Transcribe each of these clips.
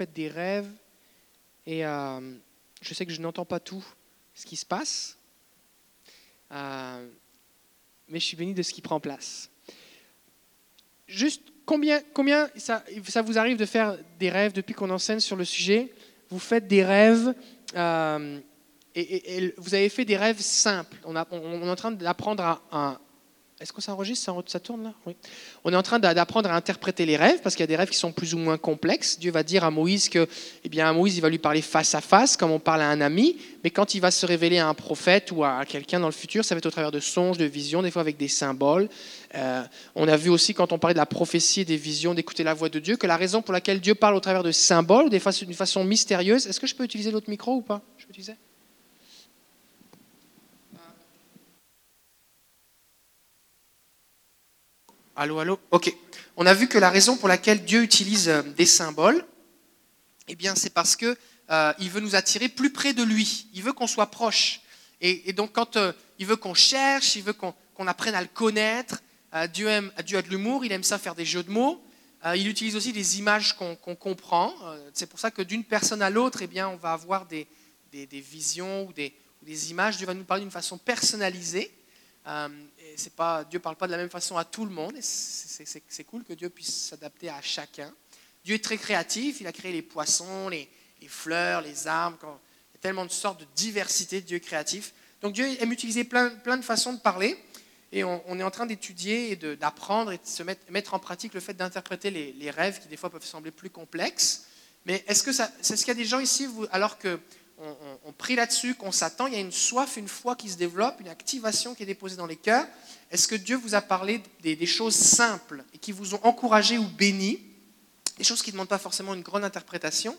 j'interprète des rêves et euh, je sais que je n'entends pas tout ce qui se passe, euh, mais je suis béni de ce qui prend place. Juste combien, combien ça, ça vous arrive de faire des rêves depuis qu'on enseigne sur le sujet? Vous faites des rêves euh, et, vous avez fait des rêves simples. On, est en train d'apprendre à, à, est-ce que ça ça, tourne là? Oui. On est en train d'apprendre à interpréter les rêves parce qu'il y a des rêves qui sont plus ou moins complexes. Dieu va dire à Moïse que, eh bien, à Moïse, il va lui parler face à face, comme on parle à un ami. Mais quand il va se révéler à un prophète ou à quelqu'un dans le futur, ça va être au travers de songes, de visions, des fois avec des symboles. Euh, on a vu aussi quand on parlait de la prophétie et des visions, d'écouter la voix de Dieu, que la raison pour laquelle Dieu parle au travers de symboles, d'une façon mystérieuse. Est-ce que je peux utiliser l'autre micro ou pas? Je peux utiliser Allô, allô? Ok. On a vu que la raison pour laquelle Dieu utilise euh, des symboles, eh bien, c'est parce qu'il euh, veut nous attirer plus près de lui. Il veut qu'on soit proche. Et, donc, quand euh, il veut qu'on cherche, il veut qu'on apprenne à le connaître, Dieu, aime, Dieu a de l'humour, il aime ça faire des jeux de mots. il utilise aussi des images qu'on comprend. c'est pour ça que d'une personne à l'autre, eh bien, on va avoir des, visions ou des, ou des images. Dieu va nous parler d'une façon personnalisée. Euh, c'est pas, Dieu ne parle pas de la même façon à tout le monde. C'est cool que Dieu puisse s'adapter à chacun. Dieu est très créatif. Il a créé les poissons, les, fleurs, les arbres. il y a tellement de sortes de diversité de Dieu créatif. Donc Dieu aime utiliser plein, plein de façons de parler. Et on, est en train d'étudier et d'apprendre et de se mettre, mettre, en pratique le fait d'interpréter les, rêves qui des fois peuvent sembler plus complexes. Mais est-ce qu'il y a des gens ici, alors que on, prie là-dessus, qu'on s'attend, il y a une soif, une foi qui se développe, une activation qui est déposée dans les cœurs. Est-ce que Dieu vous a parlé des, choses simples et qui vous ont encouragé ou béni, des choses qui ne demandent pas forcément une grande interprétation,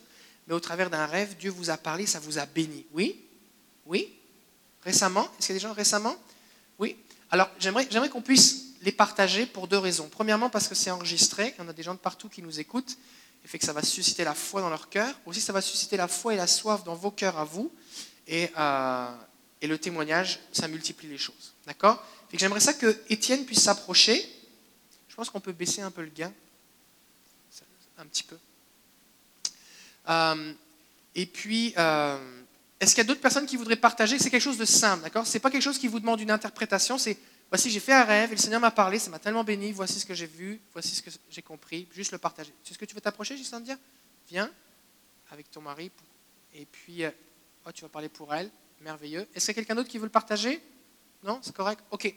mais au travers d'un rêve, Dieu vous a parlé, ça vous a béni. Oui? Oui? Récemment? Est-ce qu'il y a des gens récemment? Oui? Alors, j'aimerais, j'aimerais qu'on puisse les partager pour deux raisons. Premièrement, parce que c'est enregistré, il y a des gens de partout qui nous écoutent fait que ça va susciter la foi dans leur cœur. Aussi, ça va susciter la foi et la soif dans vos cœurs à vous. Et, euh, le témoignage, ça multiplie les choses. D'accord? J'aimerais ça que Étienne puisse s'approcher. Je pense qu'on peut baisser un peu le gain. Un petit peu. Euh, et puis, euh, est-ce qu'il y a d'autres personnes qui voudraient partager? C'est quelque chose de simple, d'accord? C'est pas quelque chose qui vous demande une interprétation, c'est Voici, j'ai fait un rêve et le Seigneur m'a parlé, ça m'a tellement béni. Voici ce que j'ai vu, voici ce que j'ai compris. Juste le partager. C'est ce que tu veux t'approcher, dire? Viens avec ton mari. Et puis, euh, oh, tu vas parler pour elle. Merveilleux. Est-ce qu'il y a quelqu'un d'autre qui veut le partager? Non? C'est correct? Ok.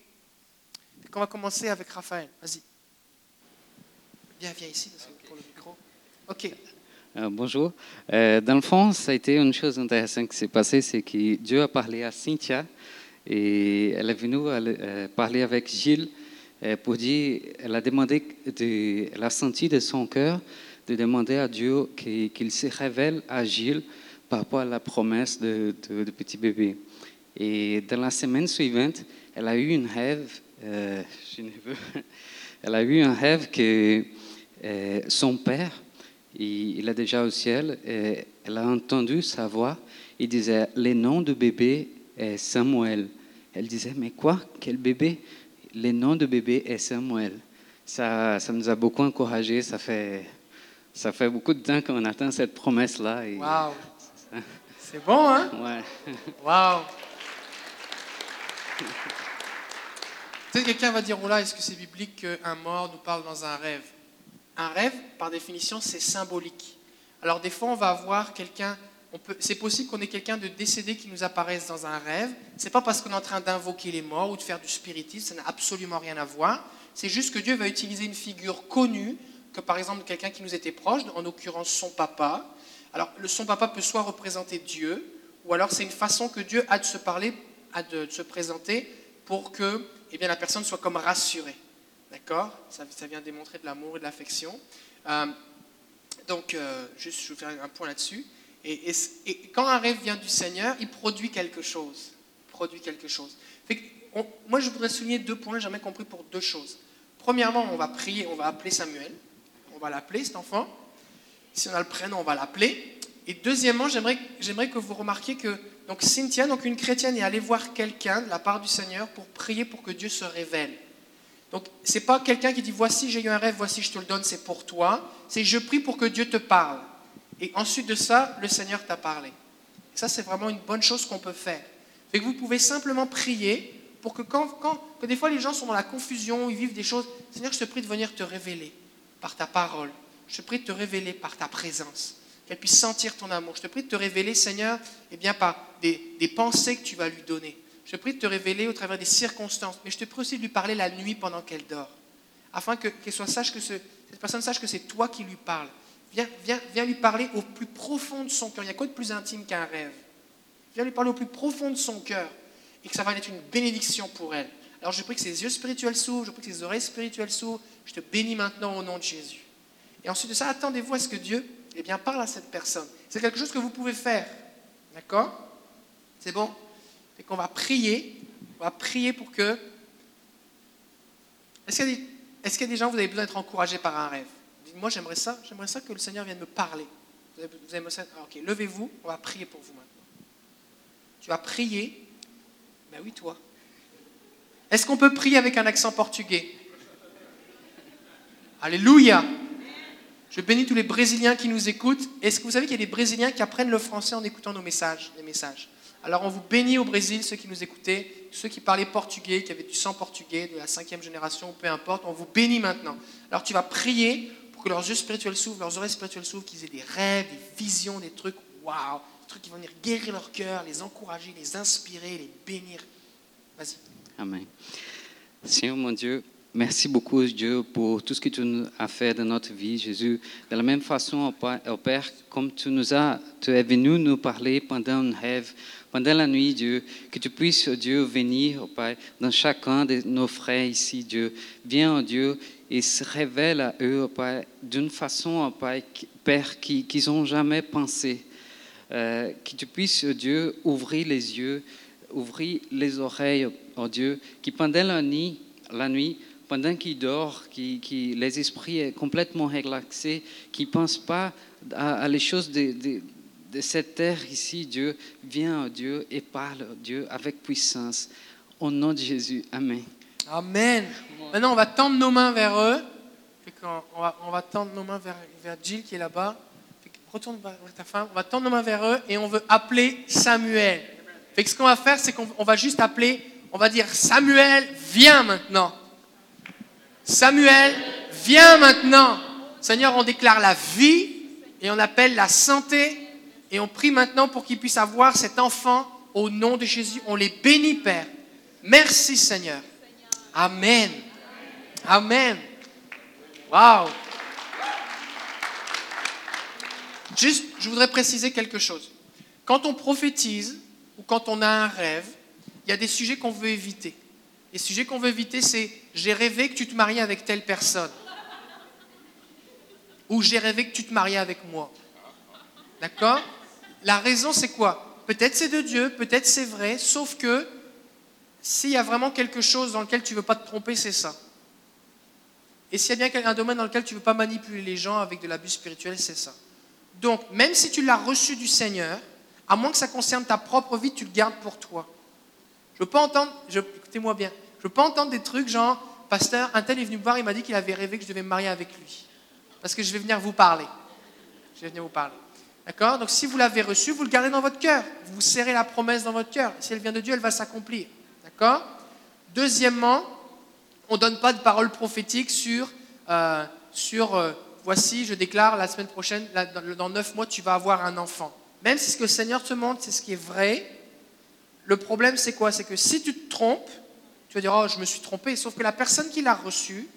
on va commencer avec Raphaël. Vas-y. Viens, viens ici pour le micro. Ok. Euh, bonjour. Euh, dans le fond, ça a été une chose intéressante qui s'est passée, c'est que Dieu a parlé à Cynthia et elle est venue euh, parler avec Gilles euh, pour dire, elle a demandé, de, elle a senti de son cœur de demander à Dieu qu'il se révèle à Gilles par rapport à la promesse de, petit bébé. Et dans la semaine suivante, elle a eu un rêve, euh, elle a eu un rêve que son père, il, est déjà au ciel, et elle a entendu sa voix, il disait, les noms de bébé Samuel. Elle disait, mais quoi? Quel bébé? Le nom de bébé est Samuel. Ça, ça nous a beaucoup encouragés. Ça fait, ça fait beaucoup de temps qu'on attend cette promesse-là. Waouh C'est bon, hein? Ouais. Waouh Peut-être quelqu'un va dire, oh là, est-ce que c'est biblique qu'un mort nous parle dans un rêve? Un rêve, par définition, c'est symbolique. Alors des fois, on va avoir quelqu'un c'est possible qu'on ait quelqu'un de décédé qui nous apparaisse dans un rêve. C'est pas parce qu'on est en train d'invoquer les morts ou de faire du spiritisme, ça n'a absolument rien à voir. C'est juste que Dieu va utiliser une figure connue, que par exemple quelqu'un qui nous était proche, en l'occurrence son papa. Alors le son papa peut soit représenter Dieu, ou alors c'est une façon que Dieu a de se parler, a de, se présenter pour que eh bien, la personne soit comme rassurée. D'accord? Ça, vient démontrer de l'amour et de l'affection. Euh, donc, euh, juste, je vais faire un point là-dessus. Et, quand un rêve vient du Seigneur, il produit quelque chose. produit quelque chose. moi, je voudrais souligner deux points, jamais compris pour deux choses. Premièrement, on va prier, on va appeler Samuel. On va l'appeler, cet enfant. Si on a le prénom, on va l'appeler. Et deuxièmement, j'aimerais, j'aimerais que vous remarquiez que donc Cynthia, donc une chrétienne, est allée voir quelqu'un de la part du Seigneur pour prier pour que Dieu se révèle. Donc, c'est pas quelqu'un qui dit voici j'ai eu un rêve, voici je te le donne, c'est pour toi. C'est je prie pour que Dieu te parle. Et ensuite de ça, le Seigneur t'a parlé. Et ça, c'est vraiment une bonne chose qu'on peut faire. Fait que vous pouvez simplement prier pour que quand, des fois les gens sont dans la confusion, ils vivent des choses, Seigneur, je te prie de venir te révéler par ta parole. Je te prie de te révéler par ta présence. Qu'elle puisse sentir ton amour. Je te prie de te révéler, Seigneur, eh bien, par des, pensées que tu vas lui donner. Je te prie de te révéler au travers des circonstances. Mais je te prie aussi de lui parler la nuit pendant qu'elle dort. Afin que- qu'elle soit sache que ce- cette personne sache que c'est toi qui lui parles. Viens, lui parler au plus profond de son cœur. Il n'y a quoi de plus intime qu'un rêve? Viens lui parler au plus profond de son cœur et que ça va être une bénédiction pour elle. Alors je prie que ses yeux spirituels s'ouvrent, je prie que ses oreilles spirituelles s'ouvrent. Je te bénis maintenant au nom de Jésus. Et ensuite de ça, attendez-vous à ce que Dieu eh bien, parle à cette personne. C'est quelque chose que vous pouvez faire. D'accord? C'est bon? Et qu'on va prier. On va prier pour que. Est-ce qu'il y, a des- gens, vous avez besoin d'être encouragés par un rêve? Moi, j'aimerais ça. J'aimerais ça que le Seigneur vienne me parler. Vous vous avez- ah, ok, levez-vous. On va prier pour vous maintenant. Tu vas prier. Ben oui, toi. Est-ce qu'on peut prier avec un accent portugais? Alléluia. Je bénis tous les Brésiliens qui nous écoutent. Est-ce que vous savez qu'il y a des Brésiliens qui apprennent le français en écoutant nos messages, les messages? Alors on vous bénit au Brésil, ceux qui nous écoutaient, ceux qui parlaient portugais, qui avaient du sang portugais, de la cinquième génération, peu importe, on vous bénit maintenant. Alors tu vas prier que leurs yeux spirituels s'ouvrent, leurs oreilles spirituelles s'ouvrent, qu'ils aient des rêves, des visions, des trucs, waouh, des trucs qui vont venir guérir leur cœur, les encourager, les inspirer, les bénir. Vas-y. Amen. Seigneur mon Dieu, merci beaucoup Dieu pour tout ce que tu nous as fait dans notre vie, Jésus. De la même façon, au Pa- au Père, comme tu nous as, tu es venu nous parler pendant un rêve, pendant la nuit, Dieu, que tu puisses, Dieu, venir, au Père, dans chacun de nos frères ici, Dieu. Viens, oh Dieu, et se révèle à eux, Père, d'une façon, au Père, qui- Père, qui- qu'ils n'ont jamais pensé. Euh, que tu puisses, Dieu, ouvrir les yeux, ouvrir les oreilles, oh Dieu, qui pendant la nuit, la nuit pendant qu'ils dorment, qui, les esprits est complètement relaxés, qui ne pensent pas à, les choses de, de- de cette terre ici, Dieu, viens, oh Dieu, et parle, oh Dieu, avec puissance. Au nom de Jésus, Amen. Amen. Maintenant, on va tendre nos mains vers eux. On, va, on va tendre nos mains vers, vers Jill qui est là-bas. Retourne vers ta femme. On va tendre nos mains vers eux et on veut appeler Samuel. Fait que ce qu'on va faire, c'est qu'on on va juste appeler, on va dire Samuel, viens maintenant. Samuel, viens maintenant. Seigneur, on déclare la vie et on appelle la santé et on prie maintenant pour qu'il puisse avoir cet enfant au nom de Jésus. On les bénit, Père. Merci, Seigneur. Amen. Amen. Waouh. Juste, je voudrais préciser quelque chose. Quand on prophétise ou quand on a un rêve, il y a des sujets qu'on veut éviter. Les sujets qu'on veut éviter, c'est j'ai rêvé que tu te mariais avec telle personne. Ou j'ai rêvé que tu te mariais avec moi. D'accord? La raison, c'est quoi? Peut-être c'est de Dieu, peut-être c'est vrai, sauf que s'il y a vraiment quelque chose dans lequel tu ne veux pas te tromper, c'est ça. Et s'il y a bien un domaine dans lequel tu ne veux pas manipuler les gens avec de l'abus spirituel, c'est ça. Donc, même si tu l'as reçu du Seigneur, à moins que ça concerne ta propre vie, tu le gardes pour toi. Je veux pas entendre, écoutez-moi bien, je veux pas entendre des trucs genre, pasteur, un tel est venu me voir, il m'a dit qu'il avait rêvé que je devais me marier avec lui. Parce que je vais venir vous parler. Je vais venir vous parler. D'accord? Donc si vous l'avez reçu, vous le gardez dans votre cœur. Vous serrez la promesse dans votre cœur. Si elle vient de Dieu, elle va s'accomplir. D'accord? Deuxièmement, on ne donne pas de parole prophétique sur, euh, sur euh, voici, je déclare la semaine prochaine, dans, neuf mois, tu vas avoir un enfant. Même si ce que le Seigneur te montre, c'est ce qui est vrai, le problème, c'est quoi? C'est que si tu te trompes, tu vas dire, oh, je me suis trompé, sauf que la personne qui l'a reçu,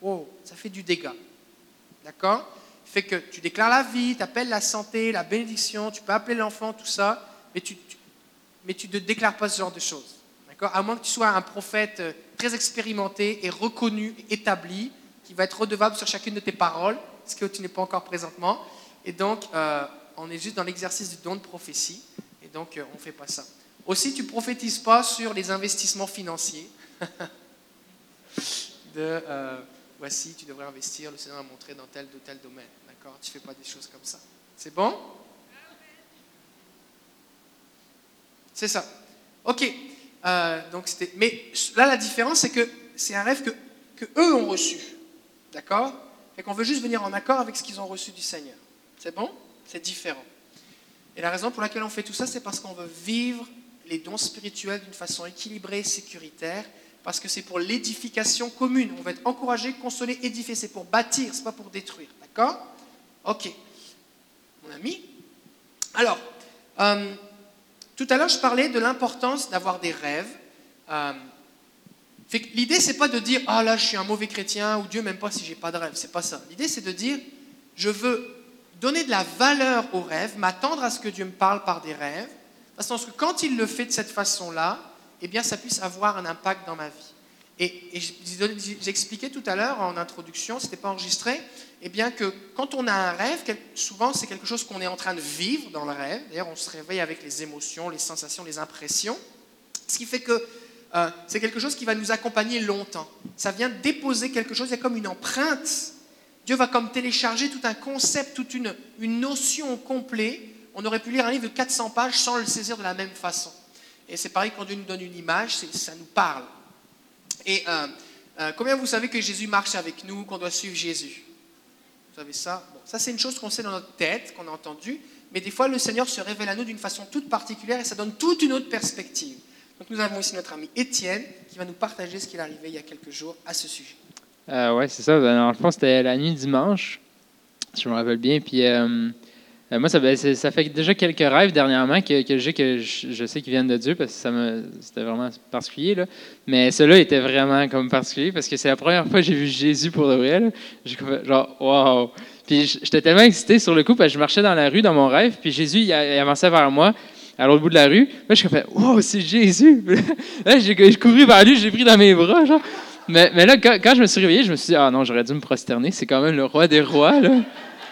oh, ça fait du dégât. D'accord? Fait que tu déclares la vie, tu appelles la santé, la bénédiction, tu peux appeler l'enfant, tout ça, mais tu- mais tu ne déclares pas ce genre de choses. À moins que tu sois un prophète euh, très expérimenté et reconnu, établi, qui va être redevable sur chacune de tes paroles, ce que tu n'es pas encore présentement. Et donc, euh, on est juste dans l'exercice du don de prophétie, et donc euh, on ne fait pas ça. Aussi, tu prophétises pas sur les investissements financiers. de voici, tu devrais investir, le Seigneur a montré dans tel ou tel domaine. D'accord? Tu ne fais pas des choses comme ça. C'est bon? C'est ça. Ok. Euh, donc. Mais là, la différence, c'est que c'est un rêve que, que eux ont reçu. D'accord? Et qu'on veut juste venir en accord avec ce qu'ils ont reçu du Seigneur. C'est bon? C'est différent. Et la raison pour laquelle on fait tout ça, c'est parce qu'on veut vivre les dons spirituels d'une façon équilibrée sécuritaire, parce que c'est pour l'édification commune. On va être encouragé, consolé, édifié. C'est pour bâtir, c'est pas pour détruire. D'accord? Ok. Mon ami? Alors, euh, tout à l'heure, je parlais de l'importance d'avoir des rêves. Euh, L'idée, c'est pas de dire ah là, je suis un mauvais chrétien ou Dieu m'aime pas si j'ai pas de rêve. C'est pas ça. L'idée, c'est de dire je veux donner de la valeur aux rêves, m'attendre à ce que Dieu me parle par des rêves, parce que quand il le fait de cette façon-là, eh bien, ça puisse avoir un impact dans ma vie. Et, j'expliquais tout à l'heure en introduction, ce n'était pas enregistré, eh bien que quand on a un rêve, souvent c'est quelque chose qu'on est en train de vivre dans le rêve. D'ailleurs, on se réveille avec les émotions, les sensations, les impressions. Ce qui fait que euh, c'est quelque chose qui va nous accompagner longtemps. Ça vient déposer quelque chose, il y a comme une empreinte. Dieu va comme télécharger tout un concept, toute une notion complète. On aurait pu lire un livre de 400 pages sans le saisir de la même façon. Et c'est pareil quand Dieu nous donne une image, ça nous parle. Et euh, euh, combien vous savez que Jésus marche avec nous, qu'on doit suivre Jésus? Vous savez ça? Bon, Ça, c'est une chose qu'on sait dans notre tête, qu'on a entendu. Mais des fois, le Seigneur se révèle à nous d'une façon toute particulière et ça donne toute une autre perspective. Donc nous avons ici notre ami Étienne qui va nous partager ce qu'il est arrivé il y a quelques jours à ce sujet. Euh, oui, c'est ça. En fond, c'était la nuit dimanche, si je me rappelle bien. Puis euh, moi, ben, ça, fait déjà quelques rêves dernièrement que, que j'ai que je, sais qu'ils viennent de Dieu parce que ça c'était vraiment particulier. Là. Mais ceux-là étaient vraiment comme particulier parce que c'est la première fois que j'ai vu Jésus pour de vrai. J'ai genre, wow! Puis j'étais tellement excité sur le coup parce que je marchais dans la rue dans mon rêve, puis Jésus il avançait vers moi à l'autre bout de la rue. Là, je me fait, wow, c'est Jésus. là, j'ai couru vers lui, j'ai pris dans mes bras. Mais, là, quand, je me suis réveillé, je me suis dit, ah non, j'aurais dû me prosterner. C'est quand même le roi des rois. Là.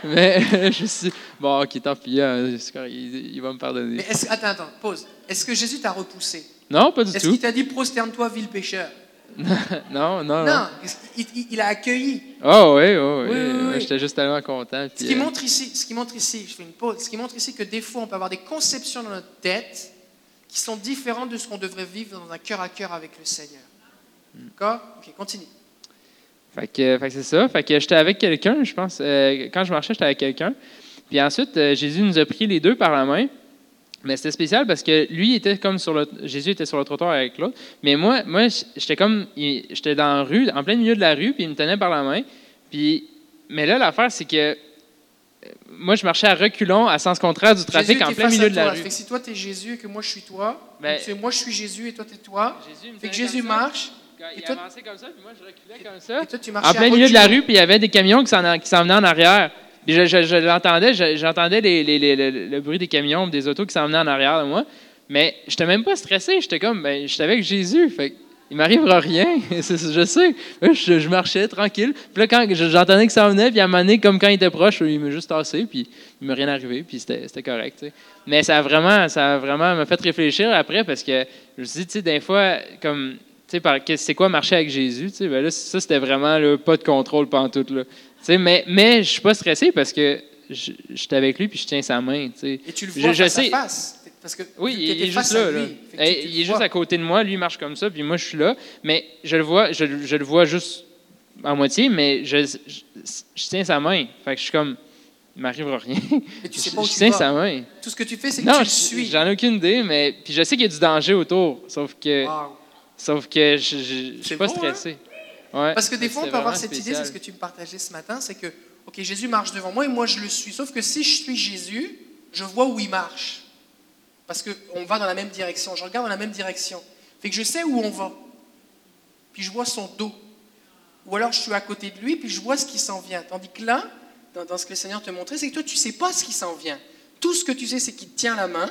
Mais je suis bon, ok, tant pis, hein, il, il, va me pardonner. Mais attends, attends, pause. Est-ce que Jésus t'a repoussé? Non, pas du tout. Est-ce qu'il t'a dit prosterne-toi, vil pécheur? Non, non, non. Non, il, il, a accueilli? Oh oui, oh, oui. oui, J'étais juste tellement content. ce, qui euh, montre ici, ce qui montre ici, je fais une pause, ce qui montre ici que des fois, on peut avoir des conceptions dans notre tête qui sont différentes de ce qu'on devrait vivre dans un cœur à cœur avec le Seigneur. D'accord? Ok, continue. Fait que, fait que c'est ça. Fait que j'étais avec quelqu'un, je pense. Euh, quand je marchais, j'étais avec quelqu'un. Puis ensuite, euh, Jésus nous a pris les deux par la main. Mais c'était spécial parce que lui était comme sur le Jésus était sur le trottoir avec l'autre, mais moi moi j'étais comme j'étais dans la rue, en plein milieu de la rue, puis il me tenait par la main. Puis mais là l'affaire c'est que euh, moi je marchais à reculons à sens contraire du trafic en plein milieu de la rue. si toi tu es Jésus et que moi je suis toi, ben, moi je suis Jésus et toi tu es toi, Jésus fait que Jésus marche il avançait comme ça, puis moi je reculais comme ça. Et toi, tu en plein milieu de la rue, puis il y avait des camions qui s'en venaient en arrière. Puis je, je, l'entendais, j'entendais les, les, le bruit des camions, des autos qui s'en venaient en arrière de moi. Mais je n'étais même pas stressé. J'étais comme, ben, j'étais avec Jésus. Fait il m'arrivera rien. je sais. Je, marchais tranquille. Puis là, quand j'entendais que ça venait, puis à un moment donné, comme quand il était proche, il m'a juste tassé, puis il ne m'est rien arrivé, puis c'était correct. Mais ça a vraiment, ça a vraiment m'a fait réfléchir après parce que je me suis dit, tu sais, des fois, comme c'est quoi marcher avec Jésus? Ben là, ça, c'était vraiment pas de contrôle pantoute. Là. Mais, mais je suis pas stressé parce que j'étais avec lui puis je tiens sa main. Et tu le vois je, face sais. face. Parce que oui, il, est juste là. il est juste à côté de moi, lui il marche comme ça, puis moi je suis là. Mais je le vois, je, le vois juste à moitié, mais je, je, tiens sa main. Fait que je suis comme, il m'arrivera rien. Mais tu sais pas où je tiens sa main. Tout ce que tu fais, c'est que tu le suis. J'en ai aucune idée, mais puis je sais qu'il y a du danger autour. Sauf que Sauf que je ne suis pas hein? stressé. Parce que des fois, on peut avoir cette idée, c'est ce que tu me partageais ce matin, c'est que, OK, Jésus marche devant moi et moi, je le suis. Sauf que si je suis Jésus, je vois où il marche. Parce qu'on va dans la même direction. Je regarde dans la même direction. Fait que je sais où on va. Puis je vois son dos. Ou alors je suis à côté de lui, puis je vois ce qui s'en vient. Tandis que là, dans, dans, ce que le Seigneur te montrait, c'est que toi, tu ne sais pas ce qui s'en vient. Tout ce que tu sais, c'est qu'il te tient la main,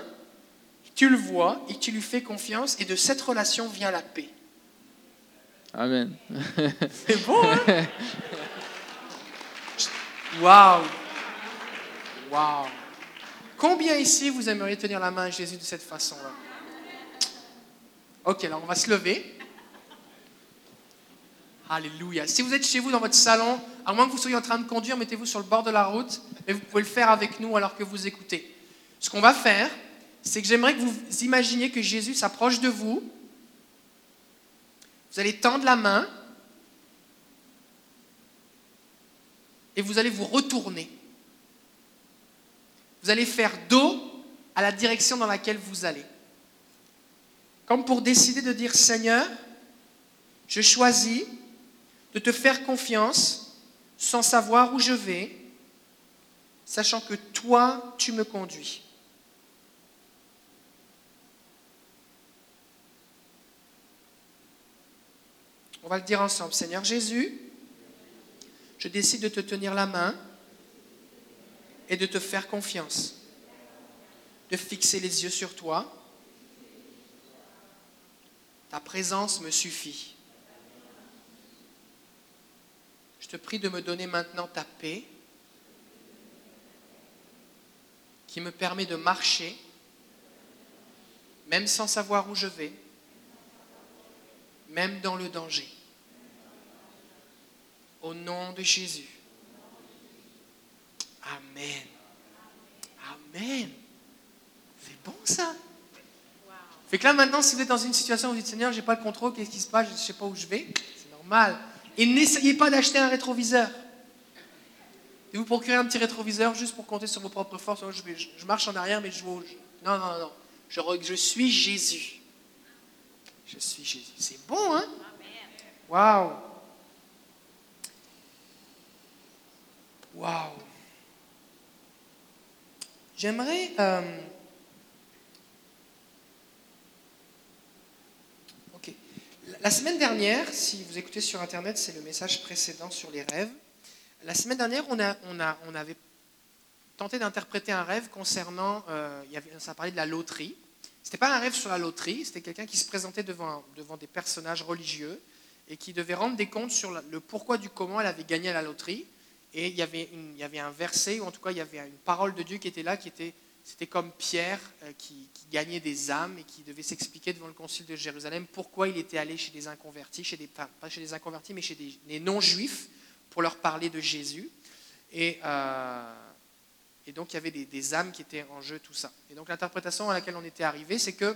tu le vois et tu lui fais confiance et de cette relation vient la paix. Amen. C'est beau, hein? Waouh! Waouh! Combien ici vous aimeriez tenir la main à Jésus de cette façon-là? Ok, alors on va se lever. Alléluia. Si vous êtes chez vous dans votre salon, à moins que vous soyez en train de conduire, mettez-vous sur le bord de la route, et vous pouvez le faire avec nous alors que vous écoutez. Ce qu'on va faire, c'est que j'aimerais que vous imaginiez que Jésus s'approche de vous. Vous allez tendre la main et vous allez vous retourner. vous allez faire dos à la direction dans laquelle vous allez. Comme pour décider de dire Seigneur, je choisis de te faire confiance sans savoir où je vais, sachant que toi, tu me conduis. On va le dire ensemble. Seigneur Jésus, je décide de te tenir la main et de te faire confiance, de fixer les yeux sur toi. Ta présence me suffit. Je te prie de me donner maintenant ta paix qui me permet de marcher, même sans savoir où je vais, même dans le danger. Au nom de Jésus. Amen. Amen. C'est bon ça? Fait que là maintenant, si vous êtes dans une situation où vous dites Seigneur, j'ai pas le contrôle, qu'est-ce qui se passe, je ne sais pas où je vais, c'est normal. Et n'essayez pas d'acheter un rétroviseur. Et vous procurer un petit rétroviseur juste pour compter sur vos propres forces. Je, marche en arrière, mais je vois. Non, non, non. Je, je suis Jésus. Je suis Jésus. C'est bon, hein? Waouh! Waouh! J'aimerais. Euh, ok. La semaine dernière, si vous écoutez sur Internet, c'est le message précédent sur les rêves. La semaine dernière, on, a, on, a, on avait tenté d'interpréter un rêve concernant. Euh, il y avait, ça parlait de la loterie. Ce n'était pas un rêve sur la loterie, c'était quelqu'un qui se présentait devant, devant des personnages religieux et qui devait rendre des comptes sur le pourquoi du comment elle avait gagné à la loterie. Et il y, avait il y avait un verset, ou en tout cas il y avait une parole de Dieu qui était là, qui était, c'était comme Pierre euh, qui, gagnait des âmes et qui devait s'expliquer devant le concile de Jérusalem pourquoi il était allé chez des inconvertis, chez des, pas chez des inconvertis, mais chez des, non-juifs, pour leur parler de Jésus. Et, euh, et donc il y avait des, âmes qui étaient en jeu, tout ça. Et donc l'interprétation à laquelle on était arrivé, c'est que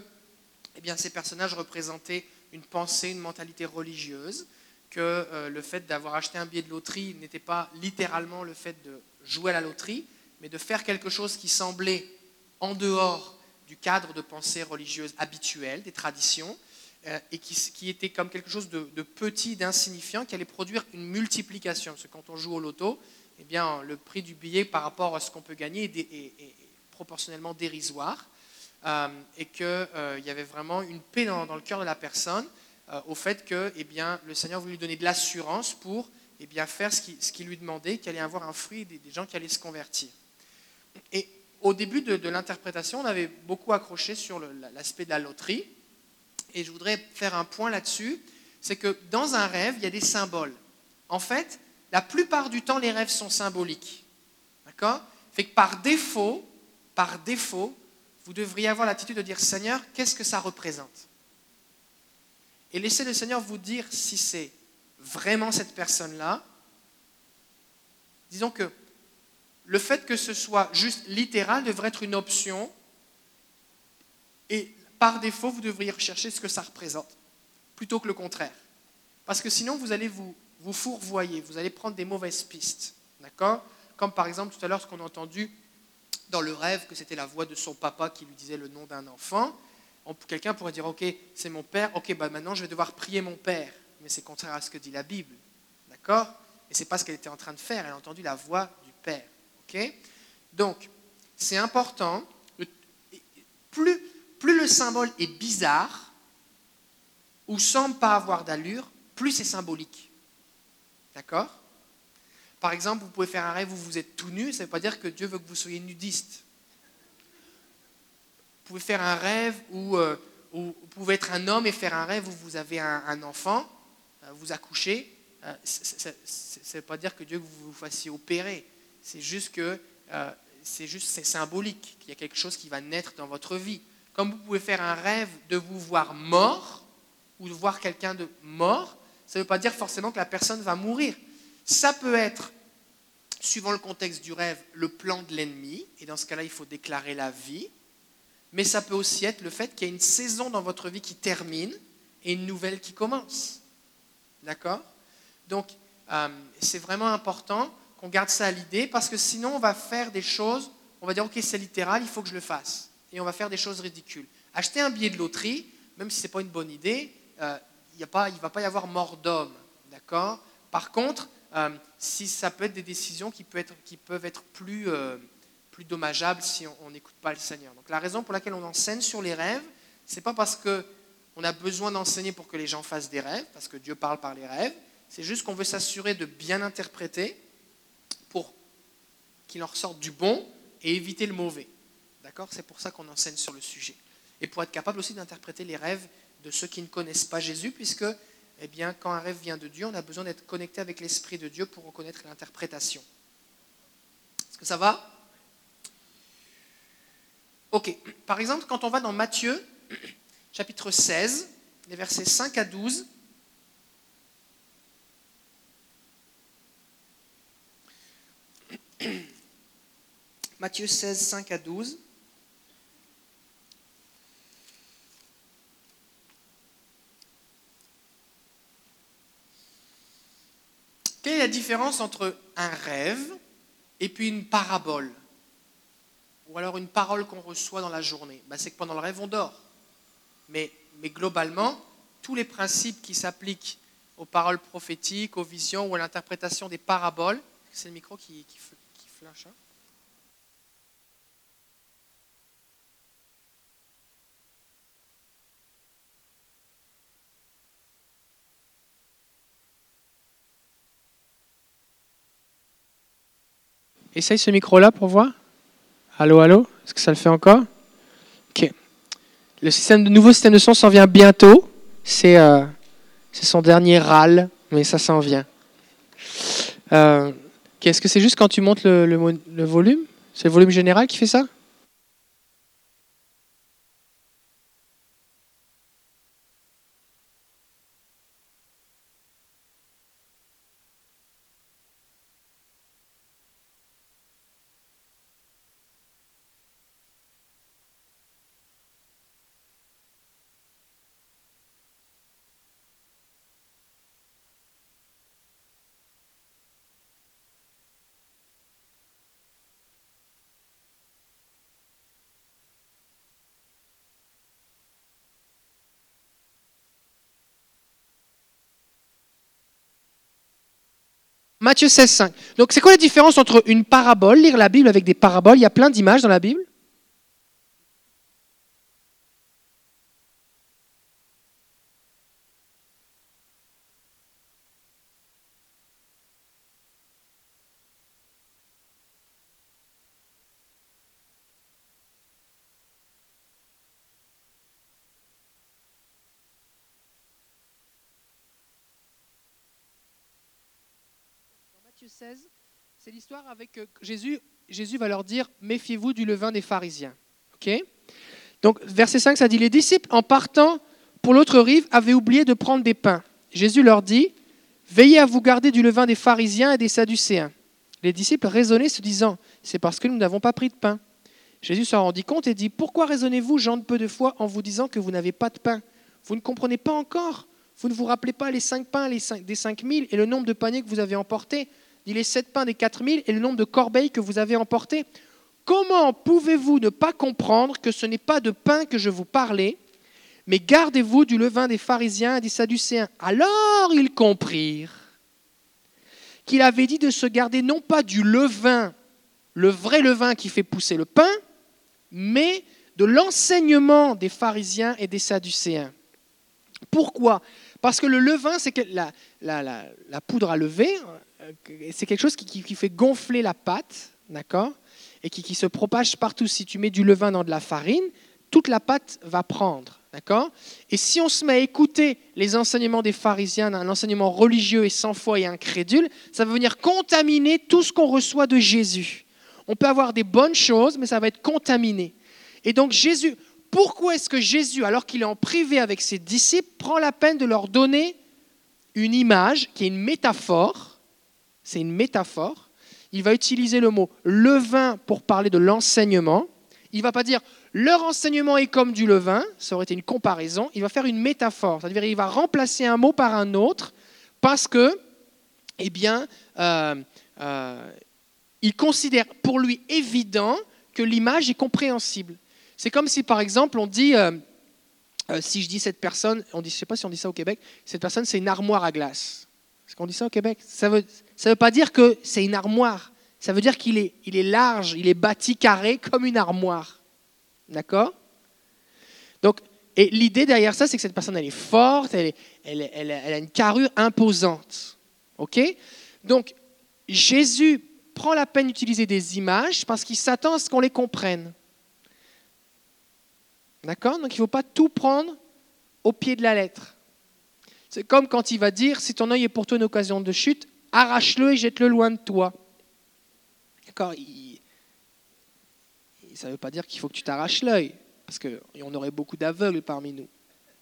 eh bien, ces personnages représentaient une pensée, une mentalité religieuse, que euh, le fait d'avoir acheté un billet de loterie n'était pas littéralement le fait de jouer à la loterie, mais de faire quelque chose qui semblait en dehors du cadre de pensée religieuse habituelle, des traditions, euh, et qui, était comme quelque chose de, petit, d'insignifiant, qui allait produire une multiplication. Parce que quand on joue au loto, eh bien, le prix du billet par rapport à ce qu'on peut gagner est, proportionnellement dérisoire, euh, et qu'il y avait vraiment une paix dans le cœur de la personne, euh, au fait que eh bien, le Seigneur voulait lui donner de l'assurance pour eh bien, faire ce qu'il lui demandait, qu'il allait avoir un fruit, des, gens qui allaient se convertir. Et au début de, l'interprétation, on avait beaucoup accroché sur l'aspect de la loterie. Et je voudrais faire un point là-dessus. C'est que dans un rêve, il y a des symboles. En fait, la plupart du temps, les rêves sont symboliques. D'accord? Fait que par défaut, par défaut, vous devriez avoir l'attitude de dire Seigneur, qu'est-ce que ça représente? Et laissez le Seigneur vous dire si c'est vraiment cette personne-là. Disons que le fait que ce soit juste littéral devrait être une option et par défaut, vous devriez rechercher ce que ça représente plutôt que le contraire. Parce que sinon, vous allez vous, vous fourvoyer, vous allez prendre des mauvaises pistes. D'accord? Comme par exemple tout à l'heure ce qu'on a entendu dans le rêve que c'était la voix de son papa qui lui disait le nom d'un enfant. Quelqu'un pourrait dire, ok, c'est mon père, ok, bah maintenant je vais devoir prier mon père. Mais c'est contraire à ce que dit la Bible. D'accord? Et c'est pas ce qu'elle était en train de faire. Elle a entendu la voix du père. Ok? Donc, c'est important. Plus, plus le symbole est bizarre ou semble pas avoir d'allure, plus c'est symbolique. D'accord? Par exemple, vous pouvez faire un rêve où vous êtes tout nu, ça ne veut pas dire que Dieu veut que vous soyez nudiste. Vous pouvez faire un rêve euh, où, vous pouvez être un homme et faire un rêve où vous avez un, enfant, euh, vous accouchez. Euh, ça ne veut pas dire que Dieu vous, vous fassiez opérer. C'est juste que c'est symbolique qu'il y a quelque chose qui va naître dans votre vie. Comme vous pouvez faire un rêve de vous voir mort ou de voir quelqu'un de mort, ça ne veut pas dire forcément que la personne va mourir. Ça peut être, suivant le contexte du rêve, le plan de l'ennemi, et dans ce cas-là, il faut déclarer la vie mais ça peut aussi être le fait qu'il y a une saison dans votre vie qui termine et une nouvelle qui commence. D'accord? Donc, euh, c'est vraiment important qu'on garde ça à l'idée parce que sinon, on va faire des choses, on va dire, ok, c'est littéral, il faut que je le fasse. Et on va faire des choses ridicules. Acheter un billet de loterie, même si ce n'est pas une bonne idée, euh, il ne va pas y avoir mort d'homme. D'accord? Par contre, euh, si ça peut être des décisions qui peuvent être, plus, euh, plus dommageables si on n'écoute pas le Seigneur. Donc la raison pour laquelle on enseigne sur les rêves, c'est pas parce qu'on a besoin d'enseigner pour que les gens fassent des rêves, parce que Dieu parle par les rêves, c'est juste qu'on veut s'assurer de bien interpréter pour qu'il en ressorte du bon et éviter le mauvais. D'accord? C'est pour ça qu'on enseigne sur le sujet. Et pour être capable aussi d'interpréter les rêves de ceux qui ne connaissent pas Jésus, puisque eh quand un rêve vient de Dieu, on a besoin d'être connecté avec l'Esprit de Dieu pour reconnaître l'interprétation. Est-ce que ça va? Ok. Par exemple, quand on va dans Matthieu, chapitre 16, les versets 5 à 12, Matthieu 16, 5 à 12. Quelle est la différence entre un rêve et puis une parabole Ou alors une parole qu'on reçoit dans la journée ben, C'est que pendant le rêve, on dort. Mais, mais globalement, tous les principes qui s'appliquent aux paroles prophétiques, aux visions ou à l'interprétation des paraboles, c'est le micro qui, qui, flash. Hein Essaye ce micro-là pour voir. Allô, allô? Est-ce que ça le fait encore? Ok. Le nouveau système de son s'en vient bientôt. C'est euh, son dernier râle, mais ça s'en vient. Euh, Est-ce que c'est juste quand tu montes le volume? C'est le volume général qui fait ça? Matthieu 16, 5. Donc c'est quoi la différence entre une parabole, lire la Bible avec des paraboles? Il y a plein d'images dans la Bible. C'est l'histoire avec euh, Jésus. Jésus va leur dire Méfiez-vous du levain des pharisiens. Donc, verset 5, ça dit Les disciples, en partant pour l'autre rive, avaient oublié de prendre des pains. Jésus leur dit Veillez à vous garder du levain des pharisiens et des sadducéens. Les disciples raisonnaient, se disant C'est parce que nous n'avons pas pris de pain. Jésus s'en rendit compte et dit Pourquoi raisonnez-vous, gens de peu de foi, en vous disant que vous n'avez pas de pain? Vous ne comprenez pas encore Vous ne vous rappelez pas les cinq pains les des cinq mille et le nombre de paniers que vous avez emportés dit les sept pains des quatre mille et le nombre de corbeilles que vous avez emportées. Comment pouvez-vous ne pas comprendre que ce n'est pas de pain que je vous parlais, mais gardez-vous du levain des pharisiens et des sadducéens Alors ils comprirent qu'il avait dit de se garder non pas du levain, le vrai levain qui fait pousser le pain, mais de l'enseignement des pharisiens et des sadducéens. Pourquoi? Parce que le levain, c'est la, poudre à lever, c'est quelque chose qui, fait gonfler la pâte, d'accord? Et qui, se propage partout. Si tu mets du levain dans de la farine, toute la pâte va prendre, d'accord? Et si on se met à écouter les enseignements des pharisiens, un enseignement religieux et sans foi et incrédule, ça va venir contaminer tout ce qu'on reçoit de Jésus. On peut avoir des bonnes choses, mais ça va être contaminé. Et donc Jésus, pourquoi est-ce que Jésus, alors qu'il est en privé avec ses disciples, prend la peine de leur donner une image qui est une métaphore c'est une métaphore. Il va utiliser le mot levain pour parler de l'enseignement. Il ne va pas dire leur enseignement est comme du levain, ça aurait été une comparaison. Il va faire une métaphore, c'est-à-dire il va remplacer un mot par un autre parce que, eh bien, euh, euh, il considère pour lui évident que l'image est compréhensible. C'est comme si, par exemple, on dit, euh, si je dis cette personne, on je ne sais pas si on dit ça au Québec, cette personne, c'est une armoire à glace. Est-ce qu'on dit ça au Québec? Ça veut, ça veut pas dire que c'est une armoire. Ça veut dire qu'il est, large, il est bâti carré comme une armoire. D'accord? Donc, et l'idée derrière ça, c'est que cette personne, elle est forte, elle, elle, a une carrure imposante. OK? Donc, Jésus prend la peine d'utiliser des images parce qu'il s'attend à ce qu'on les comprenne. D'accord? Donc il ne faut pas tout prendre au pied de la lettre. C'est comme quand il va dire, si ton œil est pour toi une occasion de chute, arrache-le et jette-le loin de toi. D'accord Ça ne veut pas dire qu'il faut que tu t'arraches l'œil, parce qu'on aurait beaucoup d'aveugles parmi nous.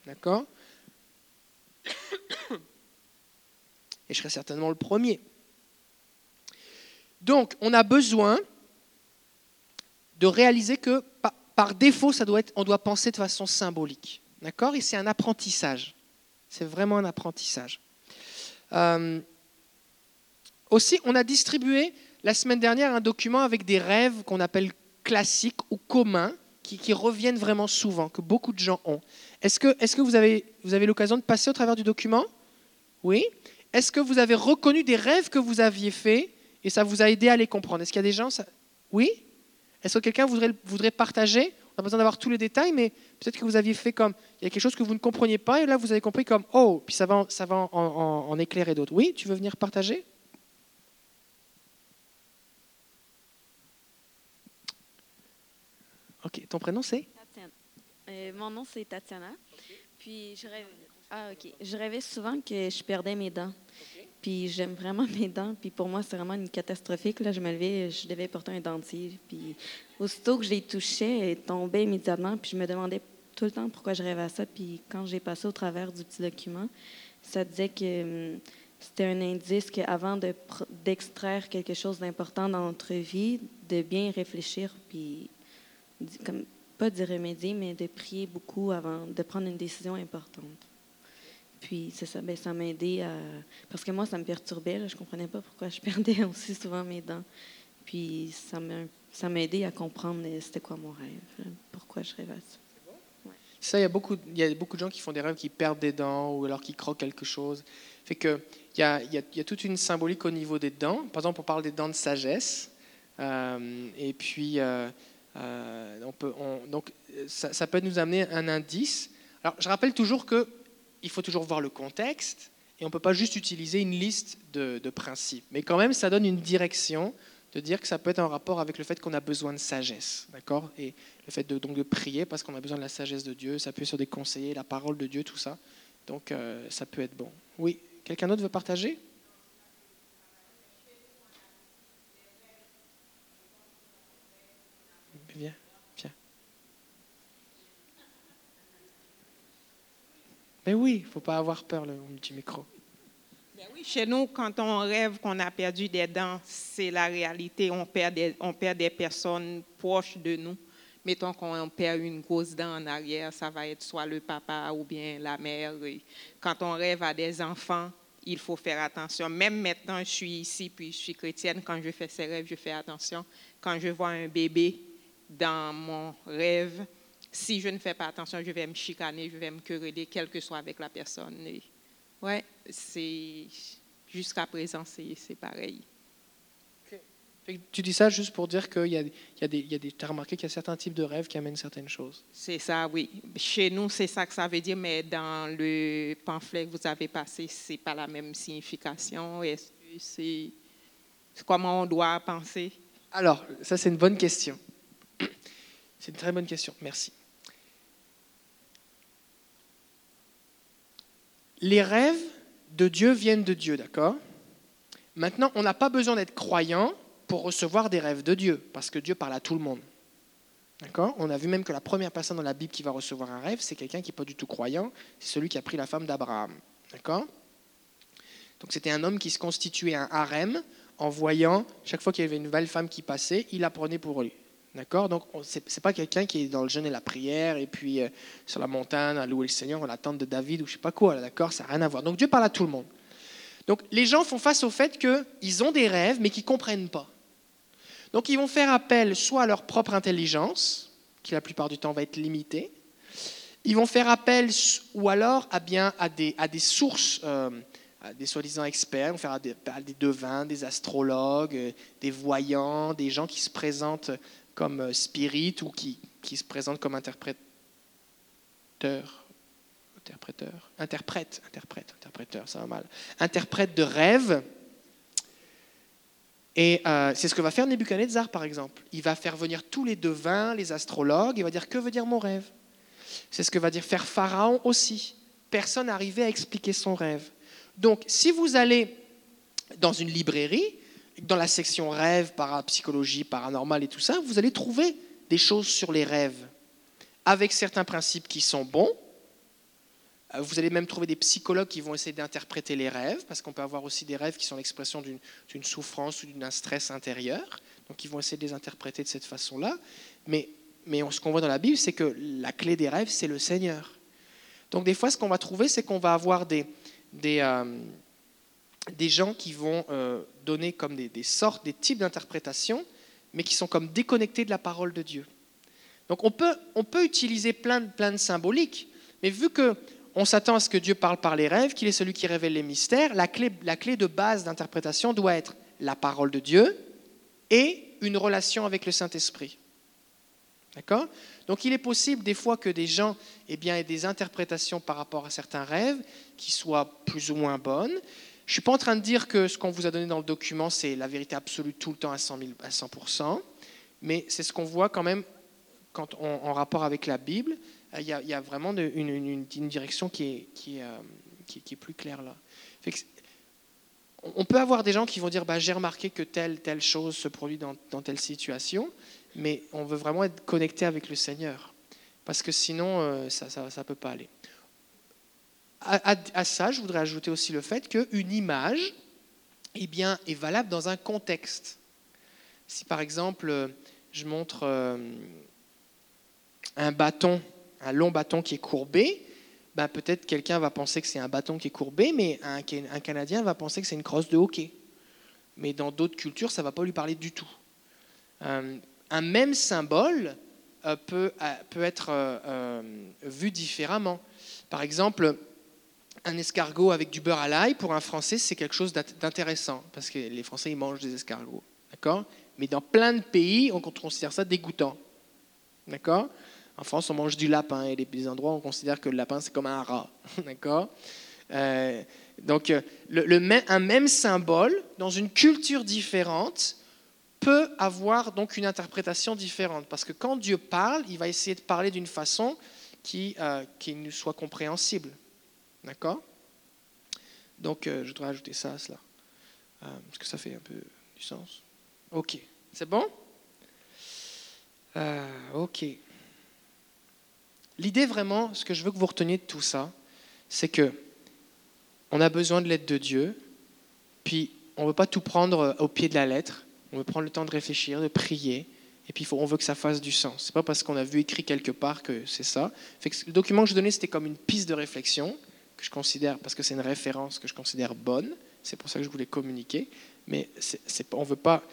D'accord? Et je serais certainement le premier. Donc, on a besoin de réaliser que par défaut, on doit penser de façon symbolique. D'accord? Et c'est un apprentissage. C'est vraiment un apprentissage. Euh, aussi, on a distribué la semaine dernière un document avec des rêves qu'on appelle classiques ou communs, qui, reviennent vraiment souvent, que beaucoup de gens ont. Est-ce que, vous avez, l'occasion de passer au travers du document? Oui Est-ce que vous avez reconnu des rêves que vous aviez faits et ça vous a aidé à les comprendre? Est-ce qu'il y a des gens. Oui est-ce que quelqu'un voudrait, partager? On pas besoin d'avoir tous les détails, mais peut-être que vous aviez fait comme, il y a quelque chose que vous ne compreniez pas, et là vous avez compris comme, oh, puis ça va en, éclairer d'autres. Oui, tu veux venir partager? Ok, ton prénom c'est? Euh, mon nom c'est Tatiana. Puis je rêvais, ah, ok. je rêvais souvent que je perdais mes dents. Puis j'aime vraiment mes dents. Puis pour moi, c'est vraiment une catastrophique. Là, je me levais, je devais porter un dentier. Puis aussitôt que je les touchais, elle tombait immédiatement. Puis je me demandais tout le temps pourquoi je rêvais à ça. Puis quand j'ai passé au travers du petit document, ça disait que hum, c'était un indice qu'avant d'extraire quelque chose d'important dans notre vie, de bien réfléchir, puis comme, pas d'y remédier, mais de prier beaucoup avant de prendre une décision importante. Puis c'est ça, ben, ça m'a aidé à. Parce que moi, ça me perturbait. Là, je ne comprenais pas pourquoi je perdais aussi souvent mes dents. Puis ça m'a, ça m'a aidé à comprendre c'était quoi mon rêve, pourquoi je rêvais à ça. Ça, il y, a beaucoup, il y a beaucoup de gens qui font des rêves qui perdent des dents ou alors qui croquent quelque chose. Fait que, il, y a, il, y a, toute une symbolique au niveau des dents. Par exemple, on parle des dents de sagesse. Euh, et puis, euh, euh, on peut, donc, ça, ça, peut nous amener un indice. Alors, je rappelle toujours que il faut toujours voir le contexte et on ne peut pas juste utiliser une liste de, principes. Mais quand même, ça donne une direction de dire que ça peut être en rapport avec le fait qu'on a besoin de sagesse, d'accord? Et le fait de, donc de prier parce qu'on a besoin de la sagesse de Dieu, être sur des conseillers, la parole de Dieu, tout ça. Donc euh, ça peut être bon. Oui, quelqu'un d'autre veut partager Viens. Mais oui, il ne faut pas avoir peur, le petit micro. Ben chez nous, quand on rêve qu'on a perdu des dents, c'est la réalité. On perd, des, on perd des personnes proches de nous. Mettons qu'on perd une grosse dent en arrière, ça va être soit le papa ou bien la mère. quand on rêve à des enfants, il faut faire attention. Même maintenant, je suis ici, puis je suis chrétienne. Quand je fais ces rêves, je fais attention. Quand je vois un bébé dans mon rêve, si je ne fais pas attention, je vais me chicaner, je vais me quereller, quel que soit avec la personne. Oui, c'est jusqu'à présent, c'est pareil. Tu dis ça juste pour dire qu'il y a, y a des, y a des tu as remarqué qu'il y a certains types de rêves qui amènent certaines choses. C'est ça, oui. Chez nous, c'est ça que ça veut dire, mais dans le pamphlet que vous avez passé, c'est pas la même signification. Est-ce que c'est comment on doit penser? Alors, ça c'est une bonne question. C'est une très bonne question. Merci. Les rêves de Dieu viennent de Dieu, d'accord? Maintenant, on n'a pas besoin d'être croyant pour recevoir des rêves de Dieu, parce que Dieu parle à tout le monde. D'accord? On a vu même que la première personne dans la Bible qui va recevoir un rêve, c'est quelqu'un qui n'est pas du tout croyant, c'est celui qui a pris la femme d'Abraham. D'accord? Donc c'était un homme qui se constituait un harem en voyant, chaque fois qu'il y avait une nouvelle femme qui passait, il apprenait pour lui. D'accord? Donc, ce n'est pas quelqu'un qui est dans le jeûne et la prière, et puis euh, sur la montagne à louer le Seigneur, la tente de David, ou je ne sais pas quoi, d'accord? Ça n'a rien à voir. Donc, Dieu parle à tout le monde. Donc, les gens font face au fait qu'ils ont des rêves, mais qu'ils ne comprennent pas. Donc ils vont faire appel soit à leur propre intelligence, qui la plupart du temps va être limitée, ils vont faire appel ou alors à, bien, à, des, à des sources, euh, à des soi-disant experts, faire appel à des devins, des astrologues, euh, des voyants, des gens qui se présentent comme euh, spirites ou qui, qui se présentent comme interpréteurs. Interpréteurs. Interprètes, interprètes, interpréteurs, ça va mal. Interprètes de rêves. Et c'est ce que va faire Nebuchadnezzar, par exemple. Il va faire venir tous les devins, les astrologues, il va dire Que veut dire mon rêve? C'est ce que va dire faire Pharaon aussi. Personne n'arrivait à expliquer son rêve. Donc, si vous allez dans une librairie, dans la section rêve, parapsychologie, paranormal et tout ça, vous allez trouver des choses sur les rêves, avec certains principes qui sont bons. Euh, vous allez même trouver des psychologues qui vont essayer d'interpréter les rêves, parce qu'on peut avoir aussi des rêves qui sont l'expression d'une souffrance ou d'un stress intérieur. Donc, ils vont essayer de les interpréter de cette façon-là. Mais ce qu'on voit dans la Bible, c'est que la clé des rêves, c'est le Seigneur. Donc des fois, ce qu'on va trouver, c'est qu'on va avoir des, des, euh, des gens qui vont euh, donner comme des, sortes, des types d'interprétations, mais qui sont comme déconnectés de la parole de Dieu. Donc on peut, on peut utiliser plein, plein de symboliques, mais vu que on s'attend à ce que Dieu parle par les rêves, qu'il est celui qui révèle les mystères, la clé, la clé de base d'interprétation doit être la parole de Dieu et une relation avec le Saint-Esprit. D'accord? Donc il est possible des fois que des gens eh bien, aient des interprétations par rapport à certains rêves qui soient plus ou moins bonnes. Je ne suis pas en train de dire que ce qu'on vous a donné dans le document, c'est la vérité absolue tout le temps à 100%, à 100% mais c'est ce qu'on voit quand même en rapport avec la Bible. Il y a, vraiment une, direction qui est, qui, est, euh, qui, est, plus claire là. on peut avoir des gens qui vont dire bah, j'ai remarqué que telle, telle chose se produit dans, telle situation mais on veut vraiment être connecté avec le Seigneur, parce que sinon, euh, ça ne peut pas aller. À, ça, je voudrais ajouter aussi le fait qu'une image eh bien, est valable dans un contexte. Si par exemple, je montre euh, un bâton, un long bâton qui est courbé, ben peut-être quelqu'un va penser que c'est un bâton qui est courbé, mais un, Canadien va penser que c'est une crosse de hockey. Mais dans d'autres cultures, ça ne va pas lui parler du tout. Euh, un même symbole euh, peut, peut être vu différemment. Par exemple, un escargot avec du beurre à l'ail, pour un Français, c'est quelque chose d'intéressant, parce que les Français, ils mangent des escargots. D'accord? Mais dans plein de pays, on considère ça dégoûtant. D'accord? En France, on mange du lapin, et des endroits, on considère que le lapin, c'est comme un rat. D'accord? Donc, le, un même symbole, dans une culture différente, peut avoir donc une interprétation différente. Parce que quand Dieu parle, il va essayer de parler d'une façon qui, euh, qui nous soit compréhensible. D'accord? Donc, euh, je dois ajouter ça à cela. Euh, parce que ça fait un peu du sens. Ok. C'est bon? Ok. L'idée vraiment, ce que je veux que vous reteniez de tout ça, c'est que on a besoin de l'aide de Dieu, puis on ne veut pas tout prendre au pied de la lettre on veut prendre le temps de réfléchir, de prier, et puis on veut que ça fasse du sens. C'est pas parce qu'on a vu écrit quelque part que c'est ça. le document que je donnais, c'était comme une piste de réflexion je considère, parce que c'est une référence que je considère bonne. C'est pour ça que je voulais communiquer. Mais on veut pas.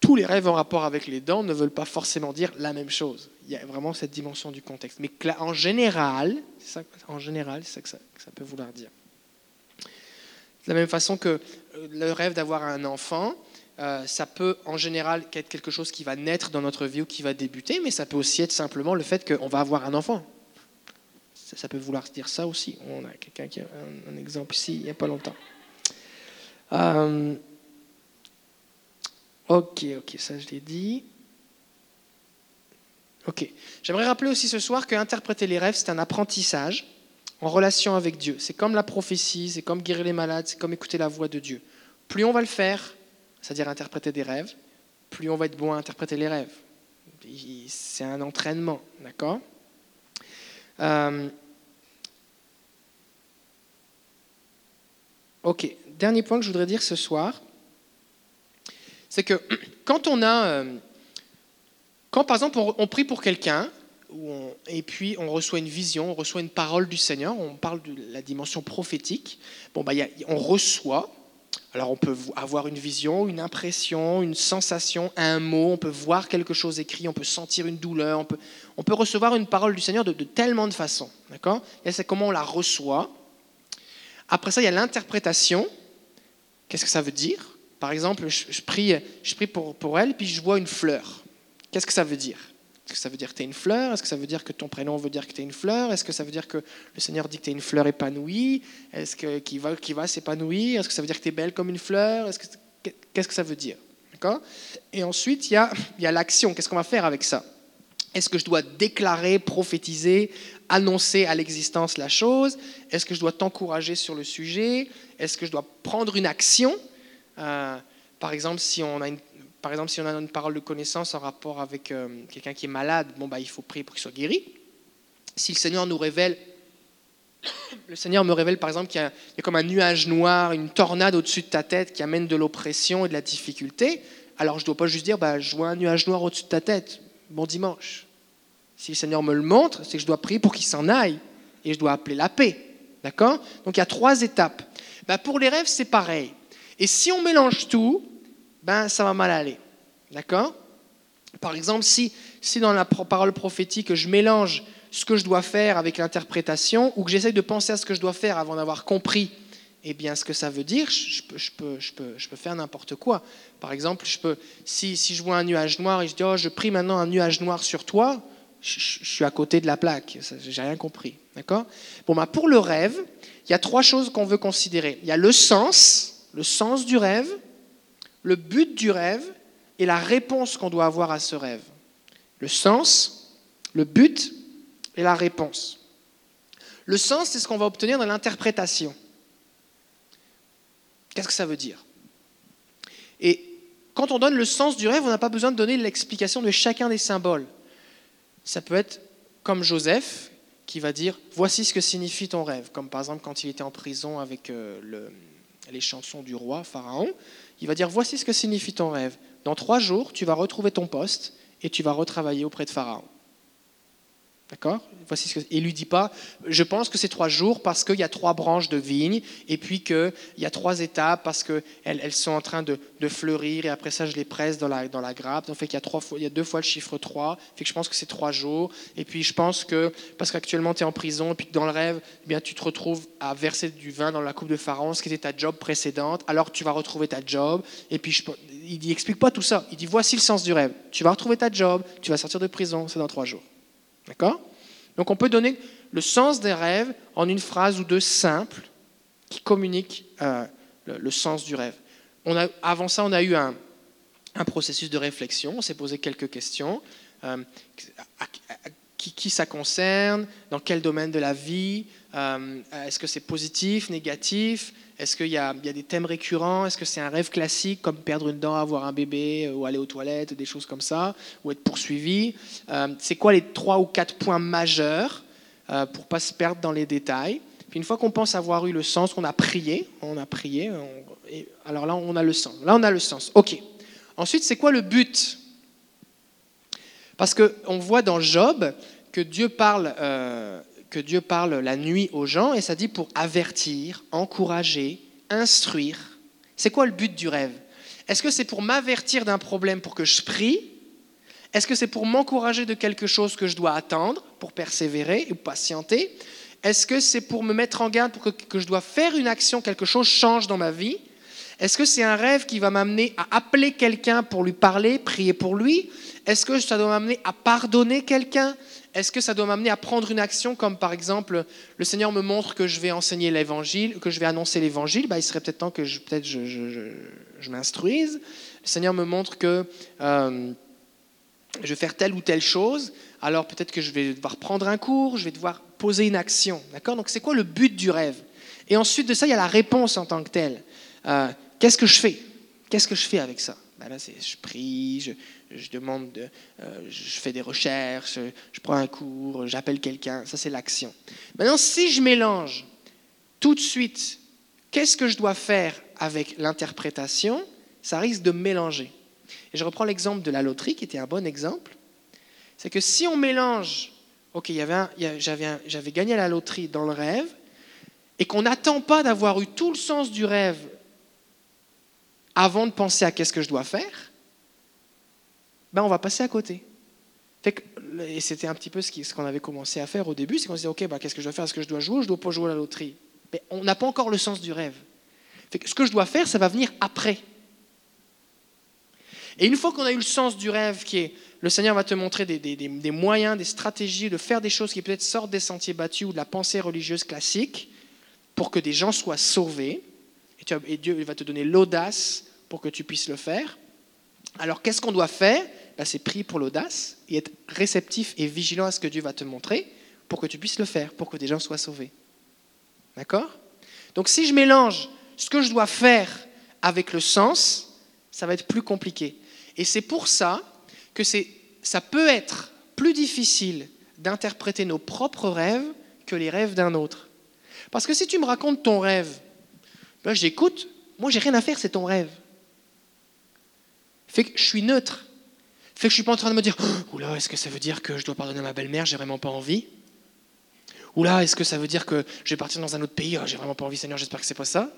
Tous les rêves en rapport avec les dents ne veulent pas forcément dire la même chose. Il y a vraiment cette dimension du contexte. Mais en général, c'est ça, en général, c'est que ça peut vouloir dire. De la même façon que euh, le rêve d'avoir un enfant, euh, ça peut en général être quelque chose qui va naître dans notre vie ou qui va débuter, mais ça peut aussi être simplement le fait qu'on va avoir un enfant. Ça, peut vouloir dire ça aussi. On a quelqu'un qui a un, exemple ici, il n'y a pas longtemps. Euh, ok, ok, ça je l'ai dit. Ok. J'aimerais rappeler aussi ce soir que interpréter les rêves, c'est un apprentissage en relation avec Dieu. C'est comme la prophétie, c'est comme guérir les malades, c'est comme écouter la voix de Dieu. Plus on va le faire, c'est-à-dire interpréter des rêves, plus on va être bon à interpréter les rêves. C'est un entraînement, d'accord? Euh, Ok, dernier point que je voudrais dire ce soir, c'est que quand on a, euh, quand par exemple on prie pour quelqu'un, et puis on reçoit une vision, on reçoit une parole du Seigneur, on parle de la dimension prophétique. Bon, bah, on reçoit, Alors on peut avoir une vision, une impression, une sensation, un mot, on peut voir quelque chose écrit, on peut sentir une douleur, on peut, on peut recevoir une parole du Seigneur de, tellement de façons. D'accord? Et c'est comment on la reçoit. Après ça, il y a l'interprétation. Qu'est-ce que ça veut dire? Par exemple, je, prie, je prie pour, pour elle, puis je vois une fleur. Qu'est-ce que ça veut dire? Est-ce que ça veut dire que tu es une fleur? Est-ce que ça veut dire que ton prénom veut dire que tu es une fleur? Est-ce que ça veut dire que le Seigneur dit que tu es une fleur épanouie? Est-ce que qui va, qui va s'épanouir? Est-ce que ça veut dire que tu es belle comme une fleur? Qu'est-ce que ça veut dire? Et ensuite, il y a, il y a l'action. Qu'est-ce qu'on va faire avec ça? Est-ce que je dois déclarer, prophétiser, annoncer à l'existence la chose? Est-ce que je dois t'encourager sur le sujet? Est-ce que je dois prendre une action? Euh, Par exemple, si on a une parole de connaissance en rapport avec euh, quelqu'un qui est malade, bon, bah, il faut prier pour qu'il soit guéri. Si le Seigneur nous révèle, le Seigneur me révèle par exemple qu'il y, a comme un nuage noir, une tornade au-dessus de ta tête qui amène de l'oppression et de la difficulté, alors je ne dois pas juste dire, bah, je vois un nuage noir au-dessus de ta tête, bon dimanche. Si le Seigneur me le montre, c'est que je dois prier pour qu'il s'en aille et je dois appeler la paix. D'accord? Donc il y a trois étapes. Bah, pour les rêves, c'est pareil. Et si on mélange tout, ben ça va mal aller. D'accord? Par exemple, si, si dans la parole prophétique, je mélange ce que je dois faire avec l'interprétation, ou que j'essaye de penser à ce que je dois faire avant d'avoir compris eh bien, ce que ça veut dire, je peux, je peux, je peux, je peux faire n'importe quoi. Par exemple, je peux, si, si, je vois un nuage noir et je dis, oh, je prie maintenant un nuage noir sur toi, je, suis à côté de la plaque. J'ai rien compris. D'accord? Bon, bah, pour le rêve, il y a trois choses qu'on veut considérer. Il y a le sens, le sens du rêve, le but du rêve et la réponse qu'on doit avoir à ce rêve. Le sens, le but et la réponse. Le sens, c'est ce qu'on va obtenir dans l'interprétation. Qu'est-ce que ça veut dire? Et quand on donne le sens du rêve, on n'a pas besoin de donner l'explication de chacun des symboles. Ça peut être comme Joseph qui va dire voici ce que signifie ton rêve, comme par exemple quand il était en prison avec euh, les chansons du roi Pharaon il va dire, voici ce que signifie ton rêve. Dans trois jours, tu vas retrouver ton poste et tu vas retravailler auprès de Pharaon. D'accord? Voici ce que... Lui dit pas, je pense que c'est trois jours parce qu'il y a trois branches de vigne, et puis qu'il y a trois étapes parce qu'elles elles sont en train de, fleurir, et après ça, je les presse dans la, dans la grappe. Donc, fait qu'il y a, trois fois, il y a deux fois le chiffre 3, fait que je pense que c'est trois jours. Et puis, je pense que, parce qu'actuellement, tu es en prison, et puis que dans le rêve, eh bien, tu te retrouves à verser du vin dans la coupe de Pharaon, ce qui était ta job précédente, alors tu vas retrouver ta job. Et puis, je, il n'explique pas tout ça. Il dit, voici le sens du rêve. Tu vas retrouver ta job, tu vas sortir de prison, c'est dans trois jours. D'accord? Donc on peut donner le sens des rêves en une phrase ou deux simples qui communiquent euh, le, sens du rêve. On a, avant ça, on a eu un, processus de réflexion, on s'est posé quelques questions. Euh, qui, ça concerne, dans quel domaine de la vie, euh, est-ce que c'est positif, négatif, est-ce qu'il y, a des thèmes récurrents, est-ce que c'est un rêve classique comme perdre une dent, avoir un bébé, euh, ou aller aux toilettes, des choses comme ça, ou être poursuivi? Euh, c'est quoi les trois ou quatre points majeurs pour ne pas se perdre dans les détails? Une fois qu'on pense avoir eu le sens, on a prié, on a prié, alors là on a le sens. Là on a le sens. Ok. Ensuite, c'est quoi le but? Parce qu'on voit dans Job que Dieu, parle, euh, que Dieu parle la nuit aux gens, et ça dit pour avertir, encourager, instruire. C'est quoi le but du rêve? Est-ce que c'est pour m'avertir d'un problème pour que je prie? Est-ce que c'est pour m'encourager de quelque chose que je dois attendre, pour persévérer ou patienter? Est-ce que c'est pour me mettre en garde pour que, que je dois faire une action, quelque chose change dans ma vie? Est-ce que c'est un rêve qui va m'amener à appeler quelqu'un pour lui parler, prier pour lui? Est-ce que ça doit m'amener à pardonner quelqu'un? Est-ce que ça doit m'amener à prendre une action comme par exemple le Seigneur me montre que je vais enseigner l'évangile, que je vais annoncer l'évangile bah, Il serait peut-être temps que je, peut-être je, m'instruise. Le Seigneur me montre que euh, je vais faire telle ou telle chose. Alors peut-être que je vais devoir prendre un cours, je vais devoir poser une action. D'accord? Donc c'est quoi le but du rêve? Et ensuite de ça, il y a la réponse en tant que telle. Euh, Qu'est-ce que je fais? Qu'est-ce que je fais avec ça? Ben là, Je prie, je, demande, euh, je fais des recherches, je prends un cours, j'appelle quelqu'un. Ça, c'est l'action. Maintenant, si je mélange tout de suite, qu'est-ce que je dois faire avec l'interprétation Ça risque de mélanger. Et je reprends l'exemple de la loterie, qui était un bon exemple. C'est que si on mélange, ok, j'avais gagné la loterie dans le rêve, et qu'on n'attend pas d'avoir eu tout le sens du rêve avant de penser à qu'est-ce que je dois faire, ben on va passer à côté. et c'était un petit peu ce qu'on avait commencé à faire au début, c'est qu'on se disait, OK, ben, qu'est-ce que je dois faire? Est-ce que je dois jouer ou je dois pas jouer à la loterie? Mais on n'a pas encore le sens du rêve. ce que je dois faire, ça va venir après. Et une fois qu'on a eu le sens du rêve, qui est le Seigneur va te montrer des, moyens, des stratégies de faire des choses qui peut-être sortent des sentiers battus ou de la pensée religieuse classique pour que des gens soient sauvés. Et, Dieu va te donner l'audace pour que tu puisses le faire. Alors qu'est-ce qu'on doit faire? Ben, C'est prier pour l'audace et être réceptif et vigilant à ce que Dieu va te montrer pour que tu puisses le faire, pour que des gens soient sauvés. D'accord? Donc si je mélange ce que je dois faire avec le sens, ça va être plus compliqué. Et c'est pour ça que ça peut être plus difficile d'interpréter nos propres rêves que les rêves d'un autre. Parce que si tu me racontes ton rêve, ben j'écoute, moi j'ai rien à faire, c'est ton rêve. Fait que je suis neutre. Fait que je suis pas en train de me dire, oula, est-ce que ça veut dire que je dois pardonner à ma belle-mère, j'ai vraiment pas envie? Oula, est-ce que ça veut dire que je vais partir dans un autre pays, oh, j'ai vraiment pas envie, Seigneur, j'espère que c'est pas ça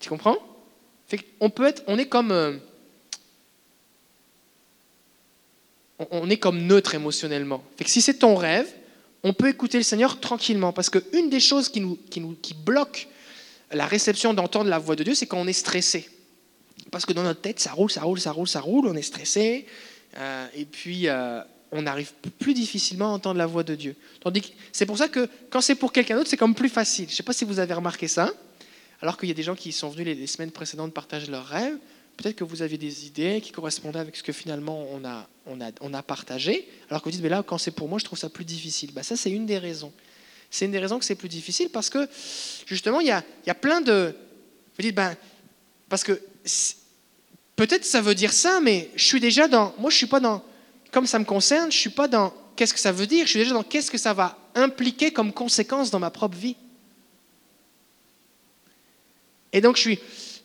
Tu comprends? Fait on peut être, on est comme, euh, on est comme neutre émotionnellement. Fait que si c'est ton rêve, on peut écouter le Seigneur tranquillement. Parce qu'une des choses qui, nous, qui, nous, qui bloque la réception d'entendre la voix de Dieu, c'est quand on est stressé. Parce que dans notre tête, ça roule, ça roule, ça roule, ça roule, on est stressé. Euh, et puis, euh, on arrive plus difficilement à entendre la voix de Dieu. C'est pour ça que quand c'est pour quelqu'un d'autre, c'est comme plus facile. Je ne sais pas si vous avez remarqué ça. Alors qu'il y a des gens qui sont venus les, semaines précédentes partager leurs rêves, peut-être que vous aviez des idées qui correspondaient avec ce que finalement on a, partagé, alors que vous dites, mais là, quand c'est pour moi, je trouve ça plus difficile. Bah, ça, c'est une des raisons. C'est une des raisons que c'est plus difficile parce que, justement, il y a plein de... Vous dites, ben, parce que peut-être ça veut dire ça, mais je suis déjà dans... Moi, je suis pas dans... Comme ça me concerne, je suis pas dans qu'est-ce que ça veut dire, je suis déjà dans qu'est-ce que ça va impliquer comme conséquence dans ma propre vie. Et donc, je suis...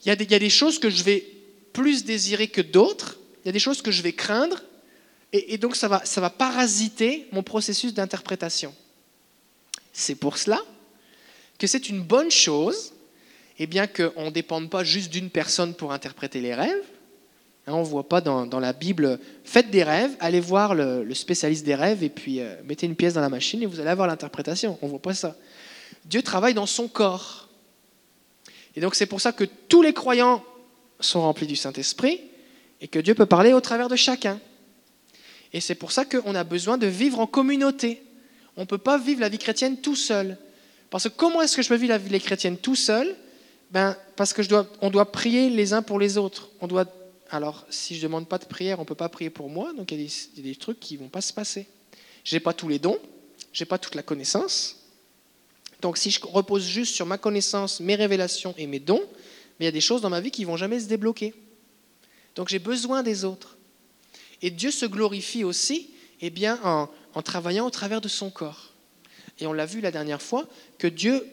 Il y, a des, choses que je vais plus désirer que d'autres. Il y a des choses que je vais craindre. Et, donc, ça va, ça va parasiter mon processus d'interprétation. C'est pour cela que c'est une bonne chose et bien qu'on ne dépende pas juste d'une personne pour interpréter les rêves. Hein, on ne voit pas dans, la Bible, faites des rêves, allez voir le, spécialiste des rêves et puis euh, mettez une pièce dans la machine et vous allez avoir l'interprétation. On ne voit pas ça. Dieu travaille dans son corps. Et donc c'est pour ça que tous les croyants sont remplis du Saint-Esprit et que Dieu peut parler au travers de chacun. Et c'est pour ça qu'on a besoin de vivre en communauté. On ne peut pas vivre la vie chrétienne tout seul. Parce que comment est-ce que je peux vivre la vie chrétienne tout seul? Ben, Parce que on doit prier les uns pour les autres. On doit, alors, si je ne demande pas de prière, on ne peut pas prier pour moi. Donc, il y, a des, trucs qui ne vont pas se passer. Je n'ai pas tous les dons, je n'ai pas toute la connaissance. Donc, si je repose juste sur ma connaissance, mes révélations et mes dons, il y a des choses dans ma vie qui vont jamais se débloquer. Donc j'ai besoin des autres. Et Dieu se glorifie aussi eh bien, en, en travaillant au travers de son corps. Et on l'a vu la dernière fois, que Dieu,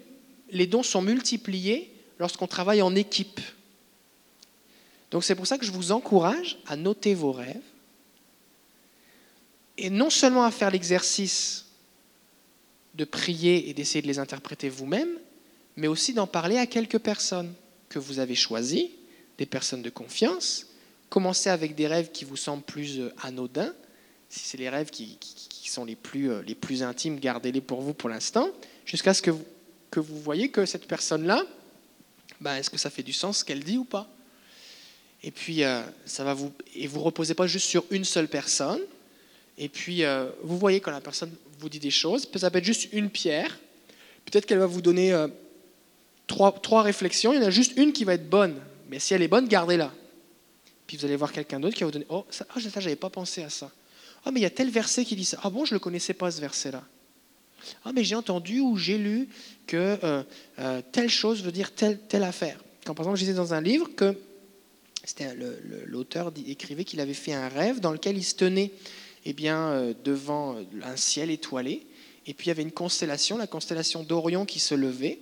les dons sont multipliés lorsqu'on travaille en équipe. Donc c'est pour ça que je vous encourage à noter vos rêves et non seulement à faire l'exercice de prier et d'essayer de les interpréter vous-même, mais aussi d'en parler à quelques personnes que vous avez choisi, des personnes de confiance. Commencez avec des rêves qui vous semblent plus euh, anodins. Si c'est les rêves qui, sont les plus, euh, les plus intimes, gardez-les pour vous pour l'instant, jusqu'à ce que vous, que voyez que cette personne-là, ben, est-ce que ça fait du sens ce qu'elle dit ou pas? Et puis, euh, ça va vous. Et vous reposez pas juste sur une seule personne. Et puis, vous voyez quand la personne vous dit des choses, ça peut être juste une pierre. Peut-être qu'elle va vous donner trois, réflexions, il y en a juste une qui va être bonne. Mais si elle est bonne, gardez-la. Puis vous allez voir quelqu'un d'autre qui va vous donner Oh, ça, oh, j'avais pas pensé à ça. Ah, mais il y a tel verset qui dit ça. Ah bon, je ne le connaissais pas ce verset-là. Ah, mais j'ai entendu ou j'ai lu que euh, euh, telle chose veut dire telle, telle affaire. Quand par exemple, je disais dans un livre que l'auteur écrivait qu'il avait fait un rêve dans lequel il se tenait eh bien, euh, devant un ciel étoilé. Et puis il y avait une constellation, la constellation d'Orion qui se levait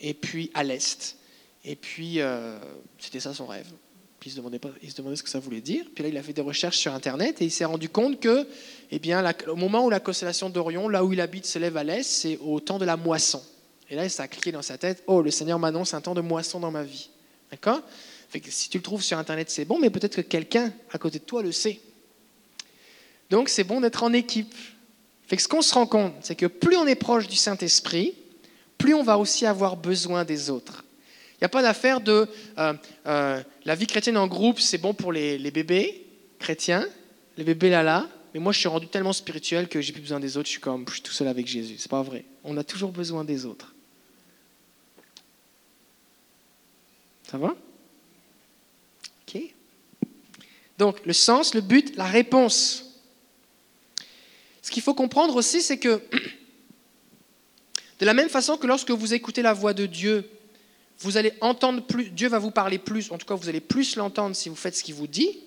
et puis à l'est. Et puis, euh, c'était ça son rêve. Puis il se, demandait pas, il se demandait ce que ça voulait dire. Puis là, il a fait des recherches sur Internet et il s'est rendu compte que, eh bien, au moment où la constellation d'Orion, là où il habite, se lève à l'est, c'est au temps de la moisson. Et là, ça a cliqué dans sa tête Oh, le Seigneur m'annonce un temps de moisson dans ma vie. D'accord? Si tu le trouves sur Internet, c'est bon, mais peut-être que quelqu'un à côté de toi le sait. Donc c'est bon d'être en équipe. Ce qu'on se rend compte, c'est que plus on est proche du Saint-Esprit, plus on va aussi avoir besoin des autres. Il n'y a pas d'affaire de euh, euh, la vie chrétienne en groupe, c'est bon pour les, bébés chrétiens, les bébés là là, mais moi je suis rendu tellement spirituel que j'ai plus besoin des autres, je suis comme je suis tout seul avec Jésus. C'est pas vrai. On a toujours besoin des autres. Ça va? Donc le sens, le but, la réponse. Ce qu'il faut comprendre aussi, c'est que de la même façon que lorsque vous écoutez la voix de Dieu, vous allez entendre plus, Dieu va vous parler plus, en tout cas vous allez plus l'entendre si vous faites ce qu'il vous dit.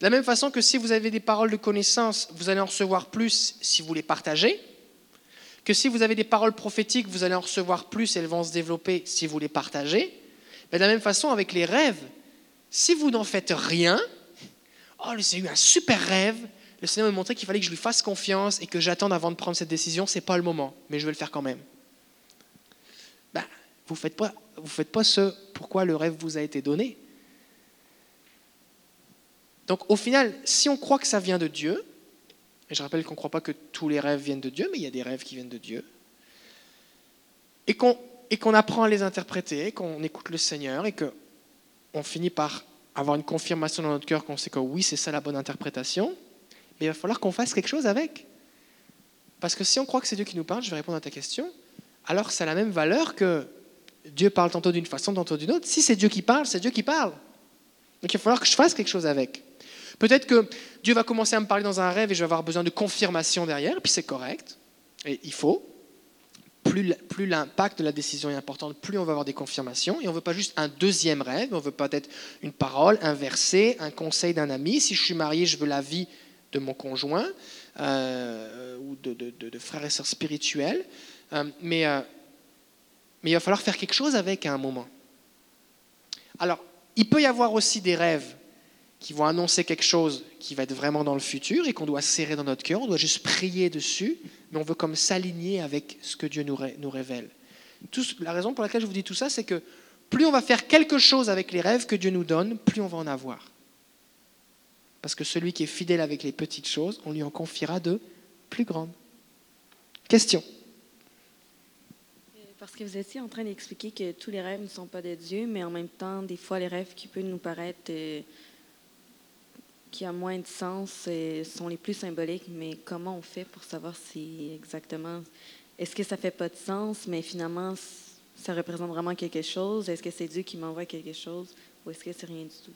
De la même façon que si vous avez des paroles de connaissance, vous allez en recevoir plus si vous les partagez. Que si vous avez des paroles prophétiques, vous allez en recevoir plus elles vont se développer si vous les partagez. Mais de la même façon avec les rêves, si vous n'en faites rien, oh, j'ai eu un super rêve, le Seigneur me montrait qu'il fallait que je lui fasse confiance et que j'attende avant de prendre cette décision. Ce n'est pas le moment, mais je vais le faire quand même. Ben, vous ne faites, pas, faites pas ce pourquoi le rêve vous a été donné. Donc au final, si on croit que ça vient de Dieu, et je rappelle qu'on ne croit pas que tous les rêves viennent de Dieu, mais il y a des rêves qui viennent de Dieu, et qu'on et qu'on apprend à les interpréter, qu'on écoute le Seigneur et qu'on finit par avoir une confirmation dans notre cœur qu'on sait que oui, c'est ça la bonne interprétation, mais il va falloir qu'on fasse quelque chose avec. Parce que si on croit que c'est Dieu qui nous parle, je vais répondre à ta question, alors ça a la même valeur que Dieu parle tantôt d'une façon, tantôt d'une autre. Si c'est Dieu qui parle, c'est Dieu qui parle. Donc il va falloir que je fasse quelque chose avec. Peut-être que Dieu va commencer à me parler dans un rêve et je vais avoir besoin de confirmation derrière, puis c'est correct, et il faut. Plus, l'impact de la décision est important, plus on va avoir des confirmations. Et on ne veut pas juste un deuxième rêve, on veut peut-être une parole, un verset, un conseil d'un ami. Si je suis marié, je veux l'avis de mon conjoint euh, ou de, frères et sœurs spirituels. Euh, euh, mais il va falloir faire quelque chose avec à un moment. Alors, il peut y avoir aussi des rêves qui vont annoncer quelque chose qui va être vraiment dans le futur et qu'on doit serrer dans notre cœur, on doit juste prier dessus, mais on veut comme s'aligner avec ce que Dieu nous, révèle. la raison pour laquelle je vous dis tout ça, c'est que plus on va faire quelque chose avec les rêves que Dieu nous donne, plus on va en avoir. Parce que celui qui est fidèle avec les petites choses, on lui en confiera de plus grandes. Question Parce que vous étiez en train d'expliquer que tous les rêves ne sont pas de Dieu, mais en même temps, des fois, les rêves qui peuvent nous paraître euh, qui ont moins de sens euh, sont les plus symboliques. Mais comment on fait pour savoir si exactement. Est-ce que ça fait pas de sens, mais finalement, ça représente vraiment quelque chose? Est-ce que c'est Dieu qui m'envoie quelque chose ou est-ce que c'est rien du tout?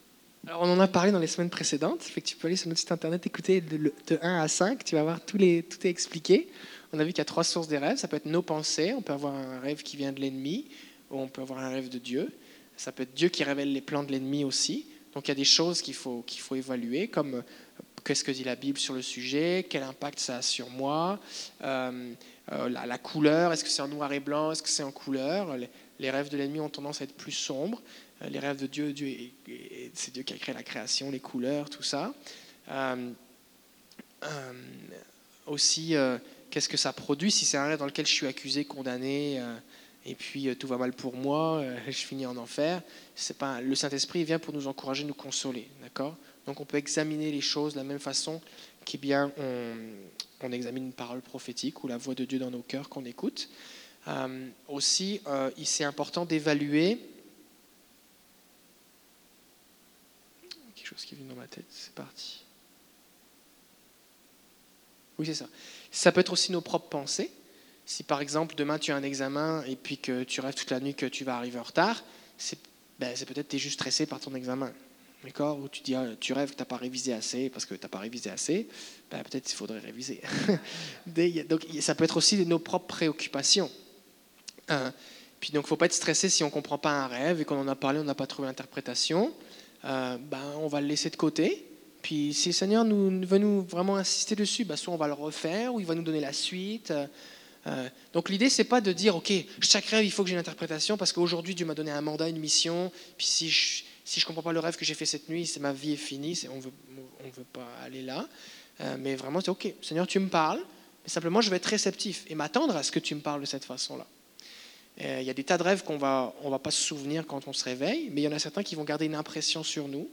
Alors, on en a parlé dans les semaines précédentes. Fait que tu peux aller sur notre site internet, écouter de, 1 à 5. Tu vas voir, tout est expliqué. On a vu qu'il y a trois sources des rêves. Ça peut être nos pensées. On peut avoir un rêve qui vient de l'ennemi. Ou on peut avoir un rêve de Dieu. Ça peut être Dieu qui révèle les plans de l'ennemi aussi. Donc, il y a des choses qu'il faut, qu'il faut évaluer, comme euh, qu'est-ce que dit la Bible sur le sujet, quel impact ça a sur moi, euh, euh, la, couleur, est-ce que c'est en noir et blanc, est-ce que c'est en couleur. les rêves de l'ennemi ont tendance à être plus sombres. Les rêves de Dieu, Dieu c'est Dieu qui a créé la création, les couleurs, tout ça. Aussi, qu'est-ce que ça produit si c'est un rêve dans lequel je suis accusé, condamné, et puis tout va mal pour moi, je finis en enfer. C'est pas le Saint-Esprit vient pour nous encourager, nous consoler, d'accord? Donc on peut examiner les choses de la même façon qu'il bien on, examine une parole prophétique ou la voix de Dieu dans nos cœurs qu'on écoute. aussi, c'est important d'évaluer chose qui vient dans ma tête. C'est parti. Oui, c'est ça. Ça peut être aussi nos propres pensées. Si par exemple demain tu as un examen et puis que tu rêves toute la nuit que tu vas arriver en retard, c'est ben, peut-être que tu es juste stressé par ton examen. D'accord? Ou tu, dis, ah, tu rêves que tu n'as pas révisé assez parce que tu n'as pas révisé assez, ben, peut-être qu'il faudrait réviser. donc ça peut être aussi nos propres préoccupations. Hein? puis donc il ne faut pas être stressé si on ne comprend pas un rêve et qu'on en a parlé, on n'a pas trouvé l'interprétation. Euh, ben, on va le laisser de côté. Puis si le Seigneur veut nous vraiment insister dessus, soit on va le refaire ou il va nous donner la suite. Euh, euh, donc l'idée, c'est pas de dire, OK, chaque rêve, il faut que j'ai une interprétation parce qu'aujourd'hui, Dieu m'a donné un mandat, une mission. Puis si je si je comprends pas le rêve que j'ai fait cette nuit, c'est ma vie est finie, on veut, ne veut pas aller là. mais vraiment, c'est OK, Seigneur, tu me parles, mais simplement, je vais être réceptif et m'attendre à ce que tu me parles de cette façon-là. Euh, il y a des tas de rêves qu'on va, on va pas se souvenir quand on se réveille, mais il y en a certains qui vont garder une impression sur nous.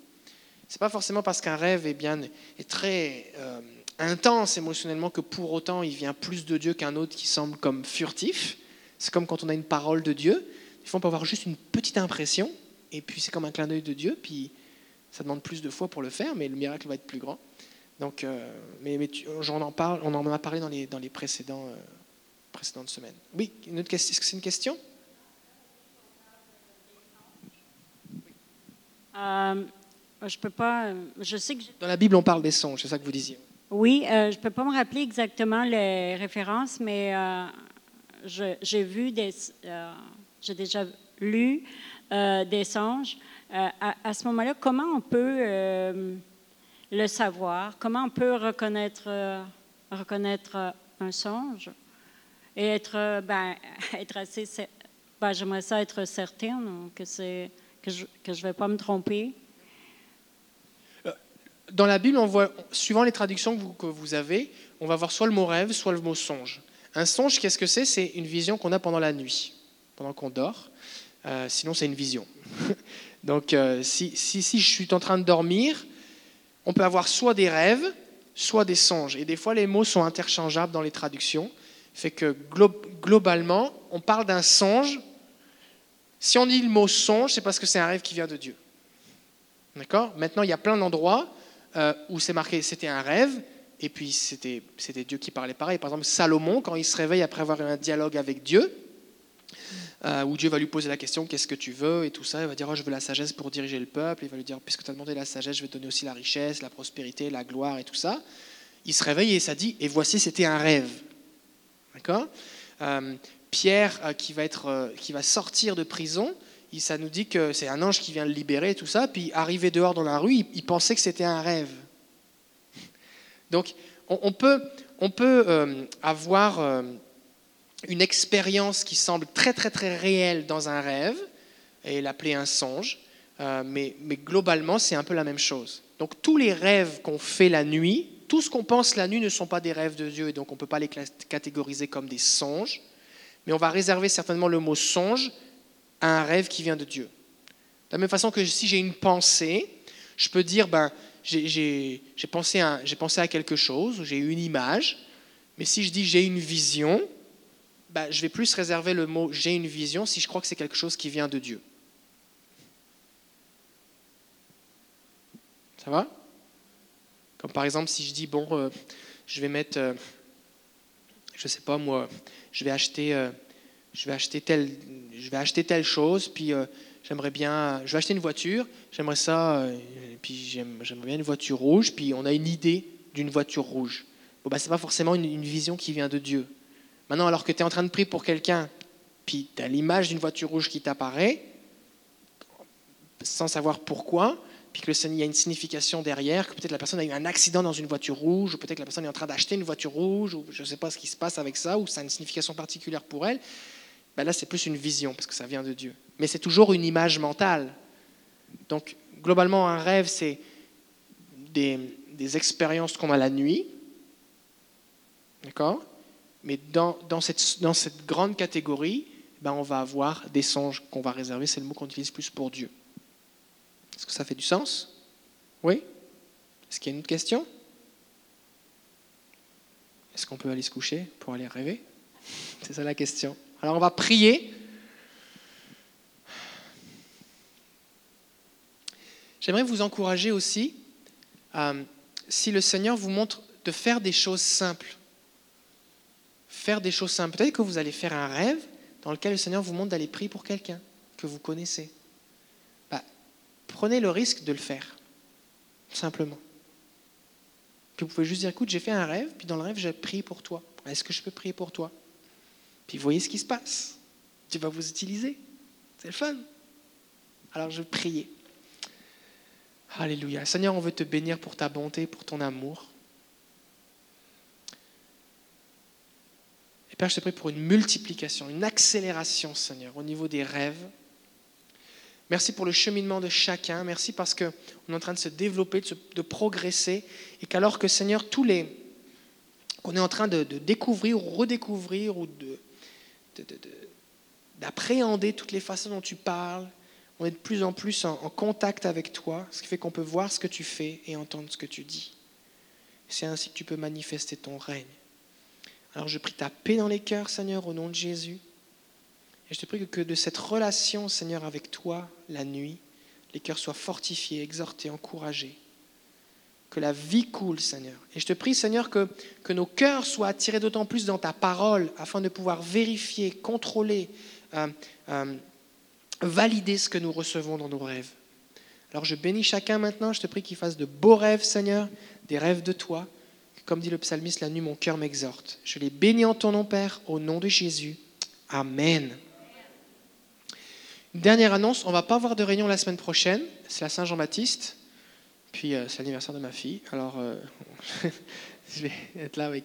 C'est pas forcément parce qu'un rêve est bien est très euh, intense émotionnellement que pour autant il vient plus de Dieu qu'un autre qui semble comme furtif. C'est comme quand on a une parole de Dieu. Des fois, on peut avoir juste une petite impression, et puis c'est comme un clin d'œil de Dieu, puis ça demande plus de foi pour le faire, mais le miracle va être plus grand. Donc, euh, mais, mais on, en parle, on en a parlé dans les, dans les précédents, euh, précédentes semaines. Oui, une autre question. Est-ce que c'est une question? Euh, Je peux pas. Je sais que dans la Bible, on parle des songes. C'est ça que vous disiez. Oui, je ne peux pas me rappeler exactement les références, mais j'ai vu des. j'ai déjà lu des songes. À, ce moment-là, comment on peut le savoir, comment on peut reconnaître, euh, reconnaître euh, un songe? Et être, euh, ben, assez. Ben, J'aimerais ça être certaine que, que je ne vais pas me tromper. Dans la Bible, suivant les traductions que vous, avez, on va voir soit le mot rêve, soit le mot songe. Un songe, qu'est-ce que c'est? C'est une vision qu'on a pendant la nuit, pendant qu'on dort. sinon, c'est une vision. Donc, si, si, si, je suis en train de dormir, on peut avoir soit des rêves, soit des songes. Et des fois, les mots sont interchangeables dans les traductions. Fait que globalement, on parle d'un songe. Si on dit le mot songe, c'est parce que c'est un rêve qui vient de Dieu. D'accord? Maintenant, il y a plein d'endroits euh, où c'est marqué c'était un rêve, et puis c'était Dieu qui parlait pareil. Par exemple, Salomon, quand il se réveille après avoir eu un dialogue avec Dieu, euh, où Dieu va lui poser la question qu'est-ce que tu veux et tout ça. Il va dire oh, je veux la sagesse pour diriger le peuple. Il va lui dire puisque tu as demandé la sagesse, je vais te donner aussi la richesse, la prospérité, la gloire et tout ça. Il se réveille et ça dit et voici c'était un rêve. D'accord? Euh, Pierre qui, va être, qui va sortir de prison, ça nous dit que c'est un ange qui vient le libérer tout ça. Puis arrivé dehors dans la rue, il, pensait que c'était un rêve. Donc on, peut, on peut avoir une expérience qui semble très très très réelle dans un rêve, et l'appeler un songe, euh, mais, mais, globalement c'est un peu la même chose. Donc tous les rêves qu'on fait la nuit, tout ce qu'on pense la nuit ne sont pas des rêves de Dieu, et donc on ne peut pas les catégoriser comme des songes, mais on va réserver certainement le mot songe à un rêve qui vient de Dieu. De la même façon que si j'ai une pensée, je peux dire, ben, j'ai pensé, pensé à quelque chose, j'ai eu une image, mais si je dis j'ai une vision, bah, je vais plus réserver le mot j'ai une vision si je crois que c'est quelque chose qui vient de Dieu. Ça va? Comme par exemple si je dis, bon, euh, je vais mettre, euh, je sais pas moi, je vais acheter, euh, je vais acheter telle, je vais acheter telle chose, puis j'aimerais bien, je vais acheter une voiture, j'aimerais ça, puis j'aimerais bien une voiture rouge, puis on a une idée d'une voiture rouge. Bon, bah, ce n'est pas forcément une vision qui vient de Dieu. Maintenant, alors que tu es en train de prier pour quelqu'un, puis tu as l'image d'une voiture rouge qui t'apparaît, sans savoir pourquoi, puis que il y a une signification derrière, que peut-être la personne a eu un accident dans une voiture rouge, ou peut-être la personne est en train d'acheter une voiture rouge, ou je ne sais pas ce qui se passe avec ça, ou ça a une signification particulière pour elle, ben là c'est plus une vision, parce que ça vient de Dieu. Mais c'est toujours une image mentale. Donc globalement, un rêve, c'est des, des expériences qu'on a la nuit, d'accord? Mais dans, dans, cette, dans cette, grande catégorie, ben on va avoir des songes qu'on va réserver. C'est le mot qu'on utilise plus pour Dieu. Est-ce que ça fait du sens? Oui? Est-ce qu'il y a une autre question? Est-ce qu'on peut aller se coucher pour aller rêver? C'est ça la question. Alors on va prier. J'aimerais vous encourager aussi, euh, si le Seigneur vous montre de faire des choses simples faire des choses simples. Peut-être que vous allez faire un rêve dans lequel le Seigneur vous montre d'aller prier pour quelqu'un que vous connaissez. Bah, prenez le risque de le faire, simplement. Vous pouvez juste dire, écoute, j'ai fait un rêve, puis dans le rêve, j'ai prié pour toi. Est-ce que je peux prier pour toi? Puis voyez ce qui se passe. Tu vas vous utiliser. C'est le fun. Alors je prier. Alléluia. Seigneur, on veut te bénir pour ta bonté, pour ton amour. Père, je te prie pour une multiplication, une accélération, Seigneur, au niveau des rêves. Merci pour le cheminement de chacun. Merci parce qu'on est en train de se développer, de, progresser. Et qu'alors que, Seigneur, tous les. qu'on est en train de, découvrir ou redécouvrir ou de, d'appréhender toutes les façons dont tu parles. On est de plus en plus en, contact avec toi, ce qui fait qu'on peut voir ce que tu fais et entendre ce que tu dis. C'est ainsi que tu peux manifester ton règne. Alors je prie ta paix dans les cœurs, Seigneur, au nom de Jésus. Et je te prie que de cette relation, Seigneur, avec toi, la nuit, les cœurs soient fortifiés, exhortés, encouragés. Que la vie coule, Seigneur. Et je te prie, Seigneur, que, nos cœurs soient attirés d'autant plus dans ta parole afin de pouvoir vérifier, contrôler, euh, euh, valider ce que nous recevons dans nos rêves. Alors je bénis chacun maintenant, je te prie qu'il fasse de beaux rêves, Seigneur, des rêves de toi. Comme dit le psalmiste, la nuit, mon cœur m'exhorte. Je les bénis en ton nom, Père, au nom de Jésus. Amen. dernière annonce, on ne va pas avoir de réunion la semaine prochaine, c'est la Saint-Jean-Baptiste, puis euh, c'est l'anniversaire de ma fille, alors je vais être là avec